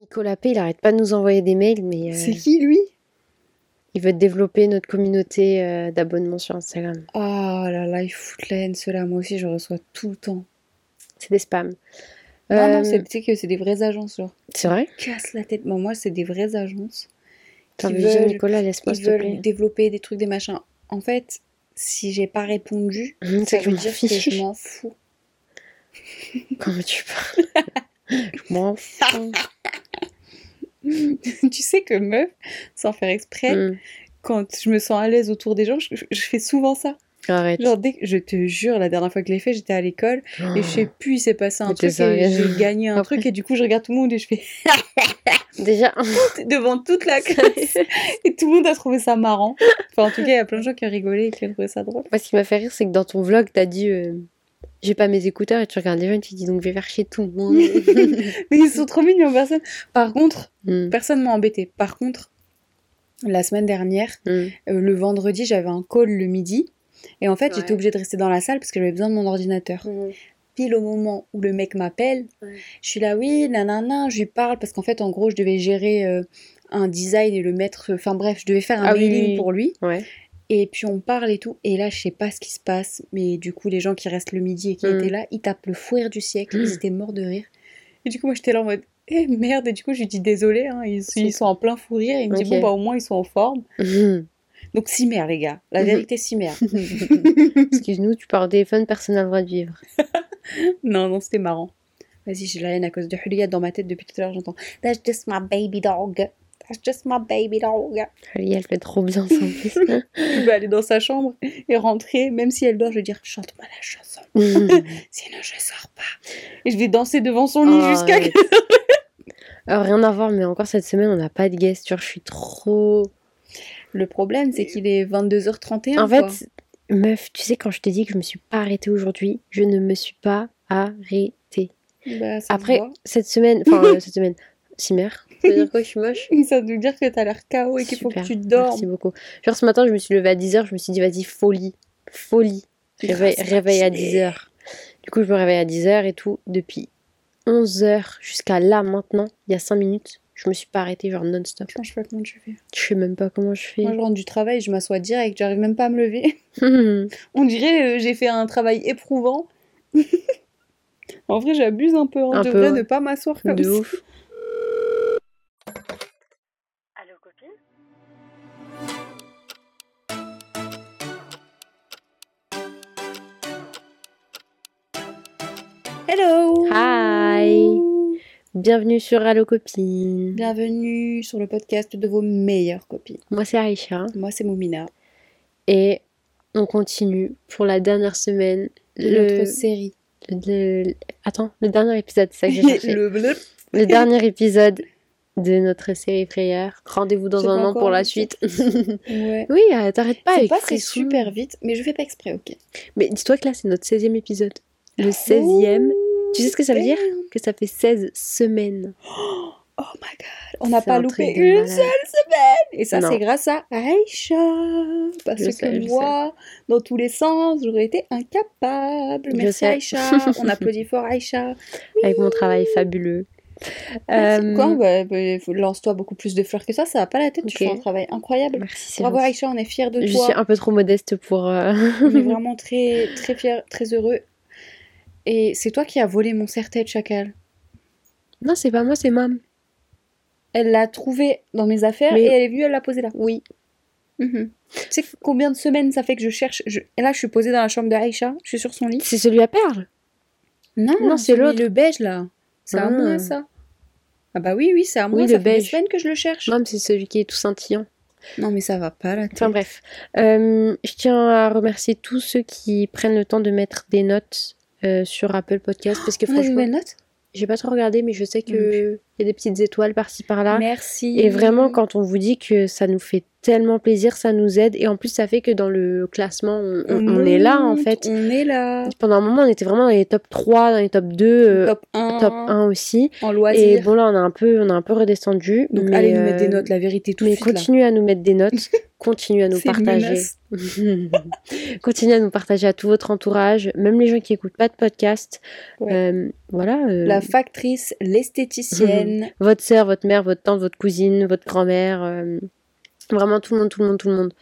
Nicolas P, il arrête pas de nous envoyer des mails, mais euh, C'est qui lui? il veut développer notre communauté euh, d'abonnements sur Instagram. Oh là là, ils foutent la haine, ceux-là. Moi aussi, je reçois tout le temps. C'est des spams. Non, Euh, non, c'est tu sais que c'est des vraies agences, genre. c'est vrai? Casse la tête. Bon, moi, c'est des vraies agences. T'as qui veulent- Nicolas, laisse-moi Ils veulent développer des trucs, des machins. En fait, si j'ai pas répondu, ça c'est que je veut dire que fiche. je m'en fous. Comment tu parles? Je m'en fous. tu sais que meuf, sans faire exprès, Hum, quand je me sens à l'aise autour des gens, je, je fais souvent ça. Arrête. Genre, dès que, je te jure, la dernière fois que je l'ai fait, j'étais à l'école et je sais plus, il s'est passé un Mais truc j'ai gagné un Après. truc et du coup, je regarde tout le monde et je fais Déjà, devant toute la classe et tout le monde a trouvé ça marrant. Enfin, en tout cas, il y a plein de gens qui ont rigolé et qui ont trouvé ça drôle. moi, ce qui m'a fait rire, c'est que dans ton vlog, t'as dit euh, J'ai pas mes écouteurs et tu regardes les gens et tu dis donc je vais faire chier tout le monde. Mais ils sont trop mignons, personne. Par contre, Hum, personne m'a embêté. Par contre, la semaine dernière, hum. euh, le vendredi, j'avais un call le midi. Et en fait, Ouais. j'étais obligée de rester dans la salle parce que j'avais besoin de mon ordinateur. Pile au moment où le mec m'appelle, je suis là, oui, nanana, je lui parle parce qu'en fait, en gros, je devais gérer euh, un design et le mettre. Enfin bref, je devais faire un Ah mailing oui, oui. pour lui. Ouais. Et puis on parle et tout. Et là, je sais pas ce qui se passe. Mais du coup, les gens qui restent le midi et qui Mm. étaient là, ils tapent le fou rire du siècle. Mm. Ils étaient morts de rire. Et du coup, moi, j'étais là en mode. Eh merde, et du coup, je lui dis désolé, hein, ils, sont en plein fou rire. Et il me Ok. dit, bon, bah, au moins, ils sont en forme. Hum. Donc, cimer, les gars. La Mhm. vérité, cimer. Excuse-nous, tu parles au téléphone, personne n'a le droit de vivre. non, non, c'était marrant. Vas-y, j'ai la haine à cause de Juliette dans ma tête depuis tout à l'heure, j'entends. That's just my baby dog. That's just my baby dog. Ali, elle fait trop bien ça en plus. Je vais aller dans sa chambre et rentrer, même si elle dort, je vais dire chante-moi la chanson. Hum. Sinon, je sors pas. Et je vais danser devant son lit Oh, jusqu'à. arrête. Alors, rien à voir, mais encore cette semaine, on n'a pas de guest. Genre, je suis trop. Le problème, c'est qu'il est 22h31. En fait, quoi. meuf, tu sais, quand je te dis que je me suis pas arrêtée aujourd'hui, je ne me suis pas arrêtée. Bah, Après, cette semaine, enfin, euh, cette semaine, Cimer, ça veut dire quoi, je suis moche? Ça veut dire que t'as l'air KO et qu'il faut que tu dormes. Merci beaucoup. Genre, ce matin, je me suis levée à 10h, je me suis dit, vas-y, folie, folie. Réveil, réveil à matinée. 10h. Du coup, je me réveille à 10h et tout. Depuis 11h jusqu'à là, maintenant, il y a 5 minutes, je me suis pas arrêtée, genre non-stop. Putain, je sais pas comment tu fais. Je sais même pas comment je fais. Moi, je rentre du travail, je m'assois direct, j'arrive même pas à me lever. On dirait euh, j'ai fait un travail éprouvant. en vrai, j'abuse un peu. hein. Un Je devrais ouais. ne pas m'asseoir comme de ça. ouf. Hello Hi. Bienvenue sur Allo Copine. Bienvenue sur le podcast de vos meilleures copines. Moi, c'est Aïcha. Moi, c'est Moumina. Et on continue pour la dernière semaine. De Notre série. le- Attends, le dernier épisode, c'est ça que j'ai cherché. le... le dernier épisode de notre série Frayeur. Rendez-vous dans C'est un an pour la suite. Ouais. oui, euh, t'arrêtes pas C'est avec Frissou. super vite, mais je fais pas exprès, ok. Mais dis-toi que là, c'est notre 16e épisode. Le 16e. Tu sais ce que ça veut dire Que ça fait 16 semaines. Oh my god, on n'a pas loupé une malade. seule semaine Et ça, c'est grâce à Aïcha Parce Je que sais, je moi, dans tous les sens, j'aurais été incapable. Je Merci sais. Aïcha On applaudit fort Aïcha Avec mon travail fabuleux. Euh, Quoi bah, bah, Lance-toi beaucoup plus de fleurs que ça, ça va pas la tête, tu fais un travail incroyable. Merci, Bravo. Aïcha, on est fiers de Je toi. suis un peu trop modeste pour. euh, On est vraiment très, très fiers, très heureux. Et c'est toi qui as volé mon serre-tête, chacal. Non, c'est pas moi, c'est mam. Elle l'a trouvé dans mes affaires Mais- et elle est venue, elle l'a posé là. Oui. Mhm. Tu sais combien de semaines ça fait que je cherche je- Et là, je suis posée dans la chambre de Aïcha, je suis sur son lit. C'est celui à perles. Non, Non, c'est l'autre. le beige là. C'est à Ah. moi ça. Ah bah oui, oui, c'est à moi. Oui, ça le fait des beige. semaines que je le cherche. Mam, c'est celui qui est tout scintillant. Non, mais ça va pas tête. Enfin bref. Euh, je tiens à remercier tous ceux qui prennent le temps de mettre des notes euh, sur Apple Podcast parce que On a franchement, j'ai pas trop regardé, mais je sais Non qu'il y a des petites étoiles par-ci par-là. Merci. Et vraiment, quand on vous dit que ça nous fait tellement plaisir, ça nous aide. Et en plus, ça fait que dans le classement, on, on- on est là en fait. On est là. Pendant un moment, on était vraiment dans les top 3, dans les top 2, euh, top 1. top 1 aussi. En Et loisir. bon, là, on a un peu, on a un peu redescendu. Donc mais, allez nous mettre des euh, notes, la vérité tout de Mais suite là. continuez à nous mettre des notes. continuez à nous partager. continuez à nous partager à tout votre entourage, même les gens qui écoutent pas de podcast. Ouais. Euh, voilà. euh, La factrice, l'esthéticienne. votre sœur, votre mère, votre tante, votre cousine, votre grand-mère, euh, vraiment tout le monde, tout le monde, tout le monde.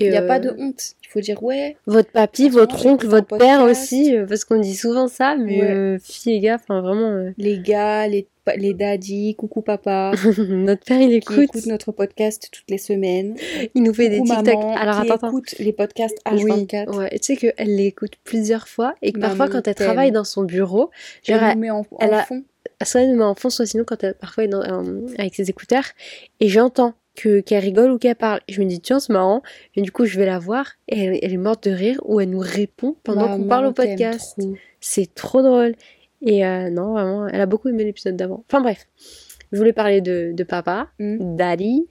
Il n'y a euh, pas de honte. Il faut dire ouais. Votre papy, votre oncle, votre père aussi, euh, parce qu'on dit souvent ça, mais Ouais. euh, filles et gars, enfin vraiment, euh, Les gars, les, les daddies, coucou papa, notre père il qui écoute, notre podcast toutes les semaines. il nous fait des Coucou TikTok. maman, Alors qui attends, écoute les podcasts Oui, H24. ouais. Et tu sais qu'elle l'écoute plusieurs fois et que Maman parfois quand elle travaille dans son bureau, genre, Elle elle- nous met en, en elle a- fond. soit elle me met en fond, soit sinon quand elle parfois est dans- euh, avec ses écouteurs et j'entends que qu'elle rigole ou qu'elle parle. Et je me dis tiens c'est marrant. Et du coup je vais la voir et elle, elle est morte de rire ou elle nous répond pendant qu'on Maman parle au podcast. C'est trop drôle. Et euh, non vraiment, elle a beaucoup aimé l'épisode d'avant. Enfin bref, je voulais parler de, de papa. Daddy.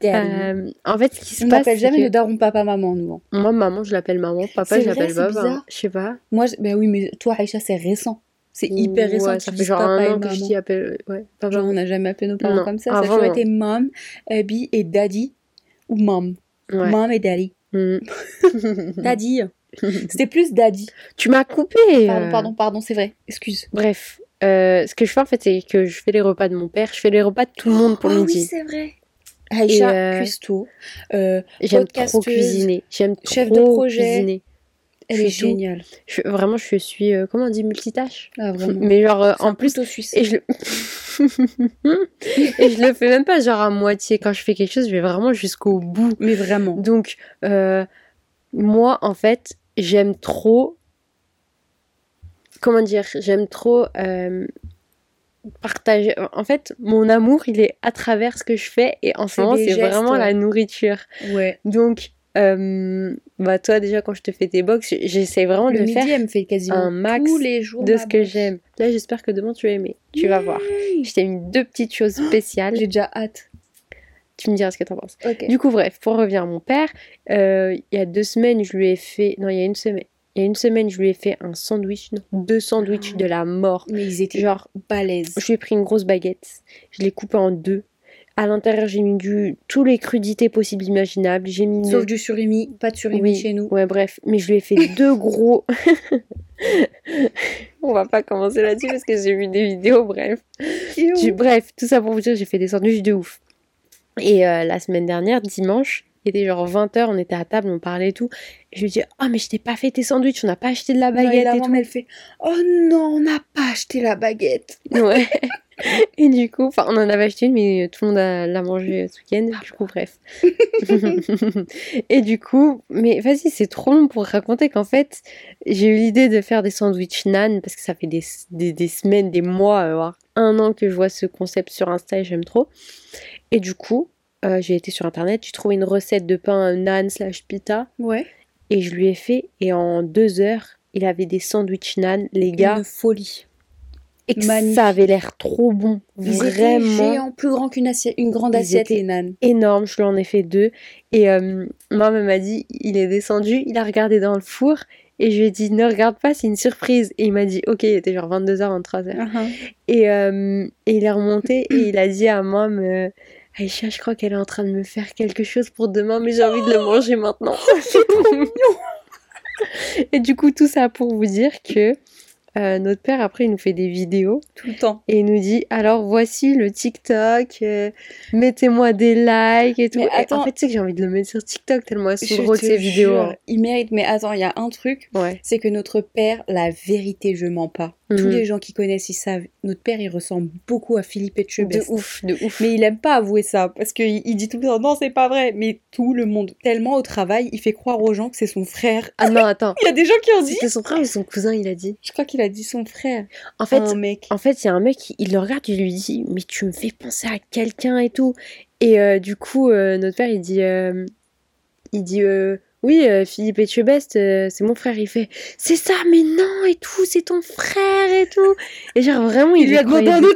Daddy. Euh, en fait ce qui se On passe, n'appelle c'est jamais que le daron papa maman nous. hein. moi maman je l'appelle maman, papa je l'appelle papa. Je sais pas. Moi, je- ben oui, mais toi Aïcha c'est récent. C'est hyper récent. Ouais, ça tu fait dises genre papa un et an que je t'y appelle. Ouais. Genre on n'a jamais appelé nos parents Non, comme ça. Ça a avant, toujours non. été mom, Abby et daddy ou mom. Ouais. Mom et daddy. Mm. Daddy. C'était plus daddy. tu m'as coupé. Pardon, euh. pardon, pardon, c'est vrai. Excuse. Bref, euh, ce que je fais en fait, c'est que je fais les repas de mon père, je fais les repas de tout le monde pour oh, oui, midi. c'est vrai. Aïcha, euh, cuistot. Euh, J'aime trop cuisiner. J'aime trop chef de projet. cuisiner. Elle est géniale. Je- vraiment, je suis, euh, comment on dit, multitâche. Ah, vraiment. Mais genre, euh, en plus, et je le... et je le fais même pas genre à moitié. Quand je fais quelque chose, je vais vraiment jusqu'au bout. Mais vraiment. Donc, euh, moi, en fait, j'aime trop. Comment dire J'aime trop partager. En fait, mon amour, il est à travers ce que je fais. Et en ce moment, c'est vraiment ouais. la nourriture. Ouais. Donc, euh, bah, toi, déjà, quand je te fais tes box, j'essaie vraiment Le de midi, faire elle me fait quasiment un max tous les jours de ce que j'aime. Là, j'espère que demain, tu vas aimer. Tu vas voir. Je t'ai mis deux petites choses spéciales. J'ai déjà hâte. Tu me diras ce que t'en penses. Du coup, bref, pour revenir à mon père, euh, il y a deux semaines, je lui ai fait. Non, il y a une semaine. Il y a une semaine, je lui ai fait un sandwich. Non, deux sandwichs de la mort. Mais ils étaient Genre, balèzes. je lui ai pris une grosse baguette. Je l'ai coupée en deux. À l'intérieur, j'ai mis du, tous les crudités possibles imaginables. J'ai mis Sauf du surimi, pas de surimi Oui, chez nous. Ouais, bref. Mais je lui ai fait deux gros. On va pas commencer là-dessus parce que j'ai vu des vidéos, bref. Du- bref, tout ça pour vous dire, j'ai fait des sandwichs de ouf. Et euh, la semaine dernière, dimanche, il était genre 20h, on était à table, on parlait et tout. Et je lui dis, oh, mais je t'ai pas fait tes sandwichs, on n'a pas acheté de la et baguette la et, maman, elle fait Oh non, on n'a pas acheté la baguette. tout. Ouais. et du coup, enfin, on en avait acheté une, mais tout le monde a- l'a mangé ce week-end. Du coup, bref. et du coup, mais vas-y, c'est trop long pour raconter qu'en fait, j'ai eu l'idée de faire des sandwichs nan parce que ça fait des, des, des semaines, des mois, voire un an que je vois ce concept sur Insta et j'aime trop. Et du coup, euh, j'ai été sur internet, j'ai trouvé une recette de pain nan slash pita Ouais. et je lui ai fait. Et en deux heures, il avait des sandwichs nan, les gars, Une folie. et que magnifique. ça avait l'air trop bon. Ils Vraiment géants, plus grand qu'une une grande assiette, les nanes. énorme. Je lui en ai fait deux. Et euh, maman m'a dit, il est descendu, il a regardé dans le four. Et je lui ai dit, ne regarde pas, c'est une surprise. Et il m'a dit, ok, il était genre 22h, 23h. Uh-huh. Et, euh, et il est remonté et il a dit à maman, euh, Aïcha, je crois qu'elle est en train de me faire quelque chose pour demain, mais j'ai envie de le manger maintenant. et du coup, tout ça pour vous dire que euh, notre père, après, il nous fait des vidéos Tout le temps. et il nous dit alors voici le TikTok, euh, mettez-moi des likes et tout. Mais Et attends. en fait, tu sais que j'ai envie de le mettre sur TikTok tellement elles sont drôles ces vidéos. hein. Il mérite, mais attends, il y a un truc, Ouais. c'est que notre père, la vérité, je mens pas. Tous Mhm. les gens qui connaissent, ils savent. Notre père, il ressemble beaucoup à Philippe De Etchebest. ouf, de ouf. Mais il aime pas avouer ça, parce qu'il il dit tout le temps, non, c'est pas vrai. Mais tout le monde, tellement au travail, il fait croire aux gens que c'est son frère. Ah non, attends. Il y a des gens qui ont dit. C'était son frère ou son cousin, il a dit? Je crois qu'il a dit son frère. En fait, un mec. En fait, il y a un mec, il le regarde, il lui dit Mais tu me fais penser à quelqu'un et tout. Et euh, du coup, euh, notre père, il dit euh, Il dit euh, Oui, euh, Philippe Etchebest, euh, c'est mon frère. Il fait C'est ça, mais non, et tout, c'est ton frère et tout. Et genre, vraiment, il, Il lui a demandé un ouf.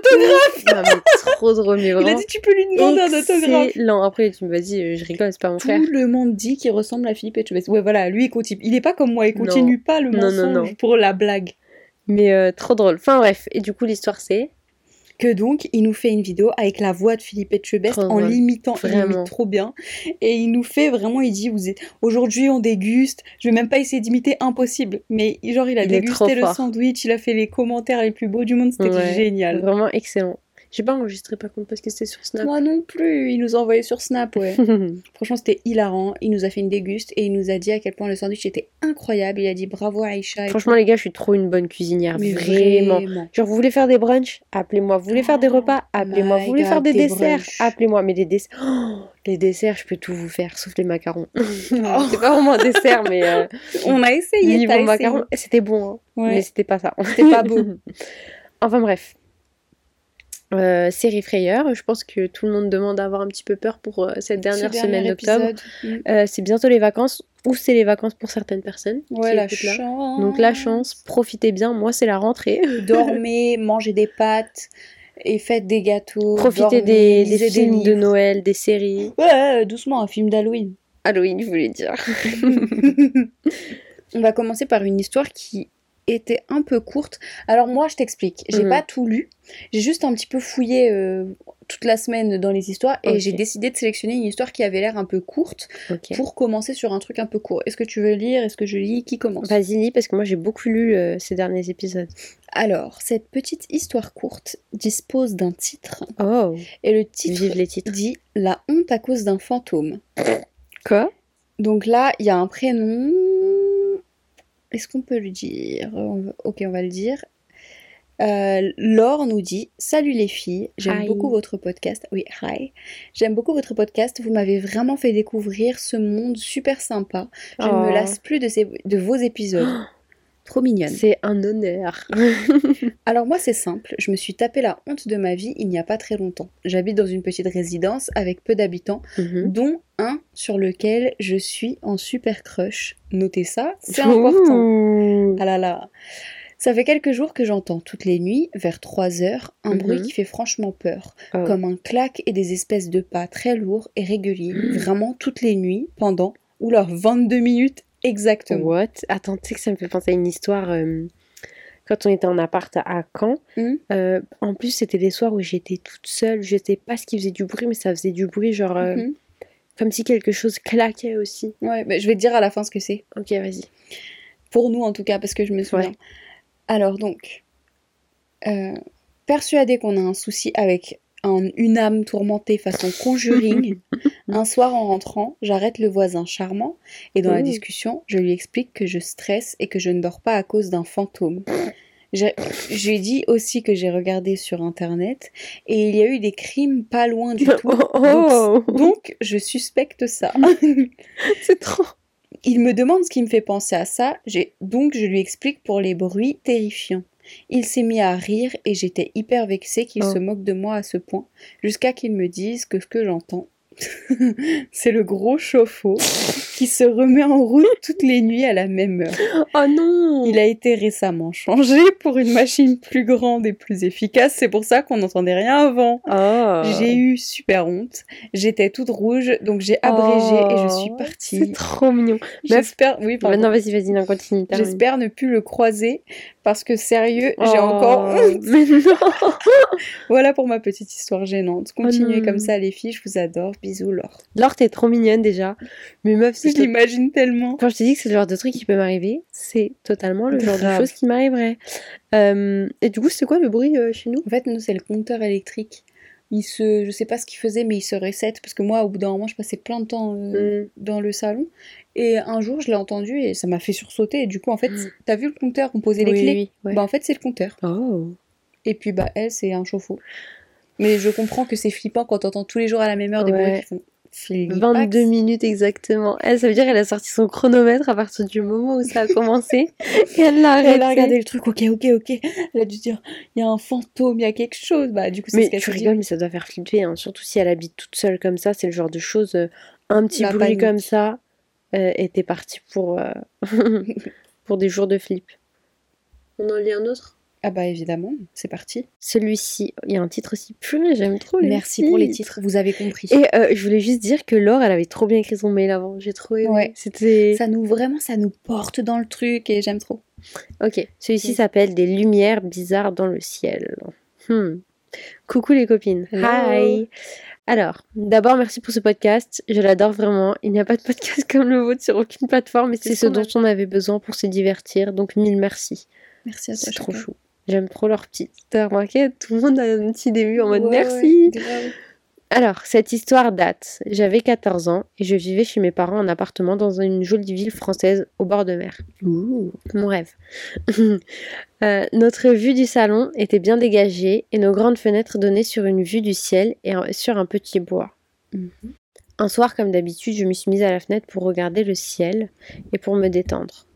Non, mais trop drôle, mais Il a vraiment. dit, tu peux lui demander un autographe. Excellent. Après, tu me vas dit euh, Je rigole, c'est pas mon frère. Tout le monde dit qu'il ressemble à Philippe Etchebest. Ouais, voilà, lui, il continue. Il est pas comme moi, il Non. continue pas le Non, mensonge non, non. pour la blague. Mais euh, trop drôle. Enfin, bref. Et du coup, l'histoire, c'est que donc il nous fait une vidéo avec la voix de Philippe Etchebest en l'imitant, il Vraiment. l'imite trop bien. Et il nous fait vraiment, il dit, vous êtes aujourd'hui on déguste, je vais même pas essayer d'imiter, impossible. Mais genre il a Il dégusté le fort. sandwich, il a fait les commentaires les plus beaux du monde, c'était Ouais. génial. Vraiment excellent. J'ai pas enregistré par contre parce que c'était sur Snap. Moi non plus, il nous a envoyé sur Snap, ouais. Franchement, c'était hilarant. Il nous a fait une déguste et il nous a dit à quel point le sandwich était incroyable. Il a dit bravo Aïcha. Franchement, les gars, je suis trop une bonne cuisinière. Mais vraiment. vraiment. Genre, vous voulez faire des brunchs? Appelez-moi. Vous voulez faire des Oh repas? Appelez-moi. Vous voulez faire des des desserts? Appelez-moi. Mais les desserts. Oh, les desserts, je peux tout vous faire, sauf les macarons. C'est pas vraiment un dessert, mais euh, On a essayé. niveau macarons, c'était bon. hein. Ouais. Mais c'était pas ça. C'était pas beau. enfin bref. Euh, série Frayeur, je pense que tout le monde demande d'avoir un petit peu peur pour euh, cette dernière Ce semaine d'octobre. Euh, c'est bientôt les vacances, ou c'est les vacances pour certaines personnes. Mm. Ouais, la là. chance. Donc la chance, profitez bien, moi c'est la rentrée. Dormez, mangez des pâtes et faites des gâteaux. Profitez dormez, des, des films de. Noël, des séries. Ouais, doucement, un film d'Halloween. Halloween, je voulais dire. On va commencer par une histoire qui était un peu courte. Alors moi, je t'explique. J'ai Mhm. pas tout lu. J'ai juste un petit peu fouillé euh, toute la semaine dans les histoires et j'ai décidé de sélectionner une histoire qui avait l'air un peu courte pour commencer sur un truc un peu court. Est-ce que tu veux lire? Est-ce que je lis? Qui commence? Vas-y, lis, parce que moi j'ai beaucoup lu euh, ces derniers épisodes. Alors, cette petite histoire courte dispose d'un titre Oh, et le titre vive les titres. dit La honte à cause d'un fantôme. Quoi? Donc là, il y a un prénom. Est-ce qu'on peut le dire? Ok, on va le dire. Euh, Laure nous dit Salut les filles, j'aime beaucoup votre podcast. Oui, hi. J'aime beaucoup votre podcast. Vous m'avez vraiment fait découvrir ce monde super sympa. Je ne Oh. me lasse plus de, ces- de vos épisodes. Trop mignonne. C'est un honneur. Alors moi c'est simple, je me suis tapé la honte de ma vie il n'y a pas très longtemps. J'habite dans une petite résidence avec peu d'habitants, Mhm. dont un sur lequel je suis en super crush. Notez ça, c'est important. Ouh. Ah là là. Ça fait quelques jours que j'entends toutes les nuits, vers 3 heures, un Mhm. bruit qui fait franchement peur. Oh. Comme un claque et des espèces de pas très lourds et réguliers, vraiment toutes les nuits, pendant, ou leurs 22 minutes exactement. What? Attends, tu sais que ça me fait penser à une histoire. euh, quand on était en appart à Caen, Mhm. euh, en plus c'était des soirs où j'étais toute seule, je sais pas ce qui faisait du bruit, mais ça faisait du bruit, genre euh, Mhm. Comme si quelque chose claquait aussi. Ouais, mais je vais te dire à la fin ce que c'est. Ok, vas-y. Pour nous en tout cas, parce que je me souviens. Ouais. Alors donc, euh, persuadée qu'on a un souci avec un- une âme tourmentée façon conjuring, un soir en rentrant, j'arrête le voisin charmant et dans la Ouh. discussion, je lui explique que je stresse et que je ne dors pas à cause d'un fantôme. J'ai- dis aussi que j'ai regardé sur internet et il y a eu des crimes pas loin du tout. Oh, Donc, donc, je suspecte ça. c'est trop. Il me demande ce qui me fait penser à ça, donc je lui explique pour les bruits terrifiants. Il s'est mis à rire et j'étais hyper vexée qu'il Oh. se moque de moi à ce point, jusqu'à qu'il me dise que ce que j'entends, c'est le gros chauffe-eau qui se remet en route toutes les nuits à la même heure. Oh non Il a été récemment changé pour une machine plus grande et plus efficace, c'est pour ça qu'on n'entendait rien avant. Oh. J'ai eu super honte, j'étais toute rouge, donc j'ai abrégé et je suis Oh, partie. C'est trop mignon. J'espère, oui, pardon. Maintenant, vas-y, vas-y, non, continue. J'espère ne plus le croiser parce que sérieux, j'ai Oh, encore honte. Mais non Voilà pour ma petite histoire gênante. Continuez non. comme ça les filles, je vous adore. Bisous Laure. Laure, t'es trop mignonne déjà. Mais meuf, Je l'imagine tellement. Quand je te dis que c'est le genre de truc qui peut m'arriver, c'est totalement le genre de choses qui m'arriverait. Euh, et du coup, c'est quoi le bruit euh, chez nous? En fait, nous c'est le compteur électrique. Il se, je sais pas ce qu'il faisait, mais il se reset parce que moi, au bout d'un moment, je passais plein de temps euh, Mm. dans le salon. Et un jour, je l'ai entendu et ça m'a fait sursauter. Et du coup, en fait, Mm. t'as vu le compteur On posait les Oui, clés? oui, ouais. Bah en fait, c'est le compteur. Oh. Et puis bah elle, c'est un chauffe-eau. Mais je comprends que c'est flippant quand t'entends tous les jours à la même heure des Ouais. bruits qui font flippax. 22 minutes exactement. Elle, ça veut dire qu'elle a sorti son chronomètre à partir du moment où ça a commencé. et elle l'a Elle a regardé le truc, ok, ok, ok. Elle a dû dire, il y a un fantôme, il y a quelque chose. Bah, du coup, c'est ce qu'elle tu dit. rigoles, mais ça doit faire flipper. hein. Surtout si elle habite toute seule comme ça. C'est le genre de choses. euh, un petit La bruit panique. comme ça. Euh, et t'es parti pour, euh, pour des jours de flip. On en lit un autre? Ah bah évidemment, c'est parti. Celui-ci, il y a un titre aussi. Purée, j'aime trop les Merci pour les titres, vous avez compris. Et euh, je voulais juste dire que Laure, elle avait trop bien écrit son mail avant. J'ai trop aimé. Ouais. C'était. Ça nous, vraiment, ça nous porte dans le truc et j'aime trop. Ok. Celui-ci s'appelle Des lumières bizarres dans le ciel. Hmm. Coucou les copines. Hello. Hi. Alors, d'abord, merci pour ce podcast. Je l'adore vraiment. Il n'y a pas de podcast comme le vôtre sur aucune plateforme et c'est ce dont on avait besoin pour se divertir. Donc, mille merci. Merci à toi. C'est trop chou. J'aime trop leur petit. T'as remarqué Tout le monde a un petit début en mode Ouais, merci. ouais. Alors, cette histoire date. J'avais 14 ans et je vivais chez mes parents en appartement dans une jolie ville française au bord de mer. Mon rêve. Euh, notre vue du salon était bien dégagée et nos grandes fenêtres donnaient sur une vue du ciel et sur un petit bois. Mhm. Un soir, comme d'habitude, je me suis mise à la fenêtre pour regarder le ciel et pour me détendre.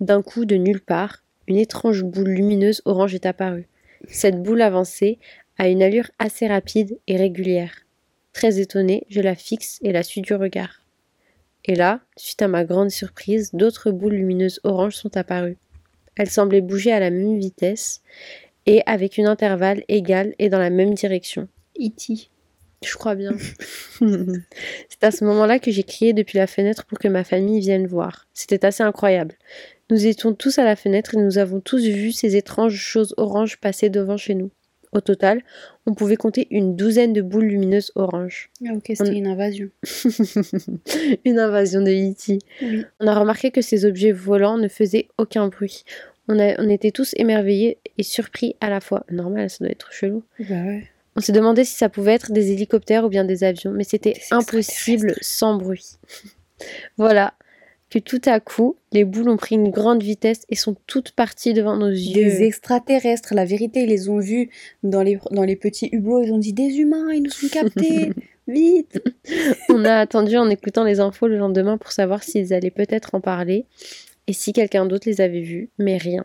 D'un coup, de nulle part, une étrange boule lumineuse orange est apparue. Cette boule avançait à une allure assez rapide et régulière. Très étonnée, je la fixe et la suis du regard. Et là, suite à ma grande surprise, d'autres boules lumineuses oranges sont apparues. Elles semblaient bouger à la même vitesse et avec une intervalle égale et dans la même direction. E.T. Je crois bien. C'est à ce moment-là que j'ai crié depuis la fenêtre pour que ma famille vienne voir. C'était assez incroyable. Nous étions tous à la fenêtre et nous avons tous vu ces étranges choses oranges passer devant chez nous. Au total, on pouvait compter une douzaine de boules lumineuses oranges. Ah, ok, c'était une invasion. une invasion de E.T. Oui. On a remarqué que ces objets volants ne faisaient aucun bruit. On, a- on était tous émerveillés et surpris à la fois. Normal, ça doit être chelou. Bah ouais. On s'est demandé si ça pouvait être des hélicoptères ou bien des avions, mais c'était impossible sans bruit. voilà que tout à coup, les boules ont pris une grande vitesse et sont toutes parties devant nos yeux. Des extraterrestres, la vérité, ils les ont vus dans les, dans les petits hublots, ils ont dit des humains, ils nous ont captés, vite On a attendu en écoutant les infos le lendemain pour savoir s'ils allaient peut-être en parler et si quelqu'un d'autre les avait vus, mais rien.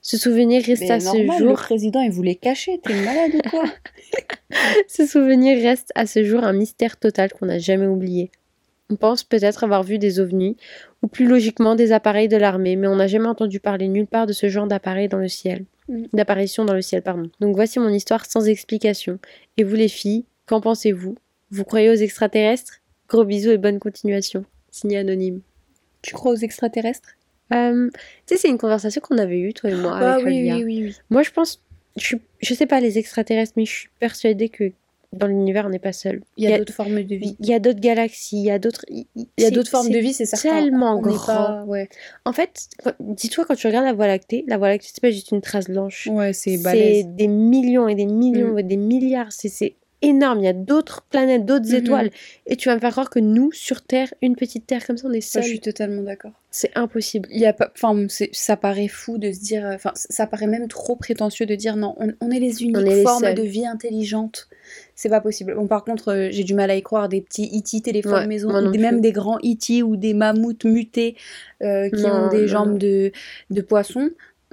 Ce souvenir reste Mais à ce normal, le jour président, il voulait cacher, t'es malade ou quoi? Ce souvenir reste à ce jour un mystère total qu'on n'a jamais oublié. On pense peut-être avoir vu des ovnis, ou plus logiquement des appareils de l'armée, mais on n'a jamais entendu parler nulle part de ce genre d'appareil dans le ciel. Mm. D'apparition dans le ciel, pardon. Donc voici mon histoire sans explication. Et vous les filles, qu'en pensez-vous? Vous croyez aux extraterrestres? Gros bisous et bonne continuation. Signé anonyme. Tu crois aux extraterrestres? Euh, tu sais, c'est une conversation qu'on avait eue, toi et moi, Ah avec oui, oui, oui, oui. Moi, je pense, je, je sais pas les extraterrestres, mais je suis persuadée que dans l'univers, on n'est pas seul. Il y a, d'autres formes de vie. Il y a d'autres galaxies, il y a d'autres. Il y a d'autres formes de vie, c'est certain. tellement On grand. pas- Ouais, En fait, dis-toi, quand tu regardes la Voie lactée, la Voie lactée, c'est pas juste une trace blanche. ouais c'est C'est des millions et des millions Mm. et des milliards. C'est- énorme. Il y a d'autres planètes, d'autres étoiles. Et tu vas me faire croire que nous, sur Terre, une petite Terre comme ça, on est Ça, seuls. je suis totalement d'accord. C'est impossible. Il y a pas, enfin, ça paraît fou de se dire, enfin, ça paraît même trop prétentieux de dire non, on, on est les uniques est les formes seuls. de vie intelligentes. C'est pas possible. Bon, par contre, euh, j'ai du mal à y croire des petits E.T. téléphones Ouais, maison, ou des- même des grands E.T. ou des mammouths mutés euh, qui Non, ont des non, jambes non. de, de poisson.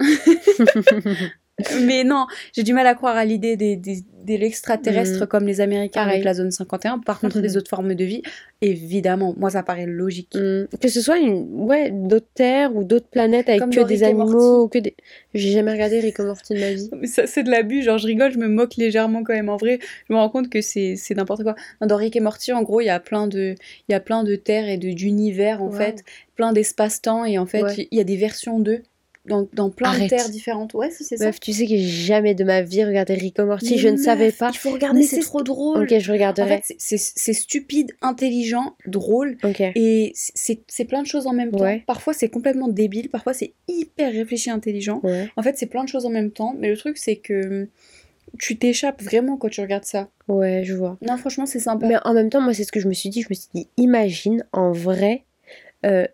Mais non, j'ai du mal à croire à l'idée des, des, de l'extraterrestre Mhm. comme les Américains Pareil. avec la zone 51. Par contre, des autres formes de vie, évidemment, moi ça paraît logique. Hum, que ce soit une, ouais, d'autres terres ou d'autres planètes avec Comme que des animaux ou que des. J'ai jamais regardé Rick et Morty de ma vie. Mais ça, c'est de l'abus, genre je rigole, je me moque légèrement quand même. En vrai, je me rends compte que c'est c'est n'importe quoi. Dans Rick et Morty, en gros, il y a plein de, il y a plein de terres et de- d'univers, en Wow. fait, plein d'espace-temps, et en fait, Ouais. il y a des versions d'eux dans, dans plein Arrête. de terres différentes. Ouais, c'est ça. Meuf, tu sais que j'ai jamais de ma vie regardé Rick et Morty, Mais je ne savais pas. Il faut regarder, c'est trop drôle. Ok, je En regarderai. fait, c'est- stupide, intelligent, drôle. ok. Et c'est c'est plein de choses en même temps. Ouais. Parfois, c'est complètement débile. Parfois, c'est hyper réfléchi, intelligent. Ouais. En fait, c'est plein de choses en même temps. Mais le truc, c'est que tu t'échappes vraiment quand tu regardes ça. Ouais, je vois. Non, franchement, c'est sympa. Mais en même temps, moi, c'est ce que je me suis dit. Je me suis dit, imagine en vrai, euh,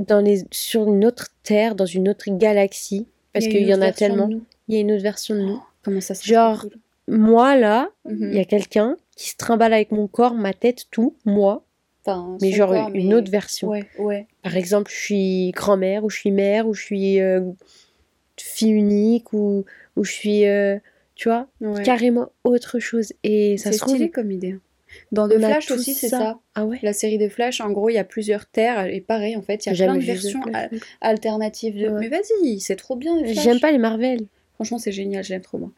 dans les, sur une autre terre, dans une autre galaxie, parce Il qu'il y en a tellement. Il y a une autre version de nous. Comment ça se Genre, Moi, là, Mhm. il y a quelqu'un qui se trimballe avec mon corps, ma tête, tout, moi, Enfin, mais genre corps, une mais- autre version. Ouais, ouais. Par exemple, je suis grand-mère, ou je suis mère, ou je suis euh, fille unique, ou, ou je suis, euh, tu vois, ouais. carrément autre chose. Et ça C'est se trouve, stylé comme idée. Dans a Flash aussi, c'est ça. ça. Ah ouais La série de Flash, en gros, il y a plusieurs terres. Et pareil, en fait, il y a plein de versions alternatives. De... Ouais. Mais vas-y, c'est trop bien. J'aime pas les Marvel. Franchement, c'est génial, j'aime trop moi.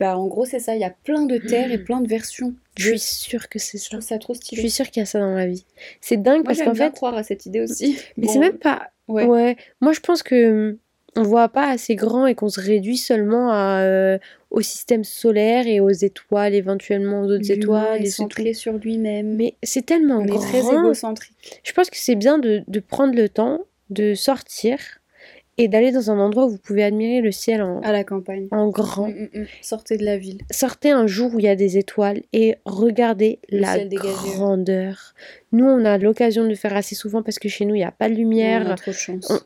Bah, en gros, c'est ça. Il y a plein de terres et plein de versions. Je suis sûre que c'est Je ça. trouve ça trop Je stylé. suis sûre qu'il y a ça dans la vie. C'est dingue Moi, parce qu'en fait, croire à cette idée aussi. mais Bon, c'est même pas. Ouais. Ouais. Moi, je pense que on voit pas assez grand et qu'on se réduit seulement à, euh, au système solaire et aux étoiles, éventuellement aux autres L'humain étoiles. est et centré sur lui-même. Mais c'est tellement on est grand. très égocentrique. Je pense que c'est bien de, de prendre le temps de sortir et d'aller dans un endroit où vous pouvez admirer le ciel en, À la campagne. en grand. Mm, mm, mm. Sortez de la ville. Sortez un jour où il y a des étoiles et regardez Le la grandeur. Nous, on a l'occasion de le faire assez souvent parce que chez nous, il n'y a pas de lumière.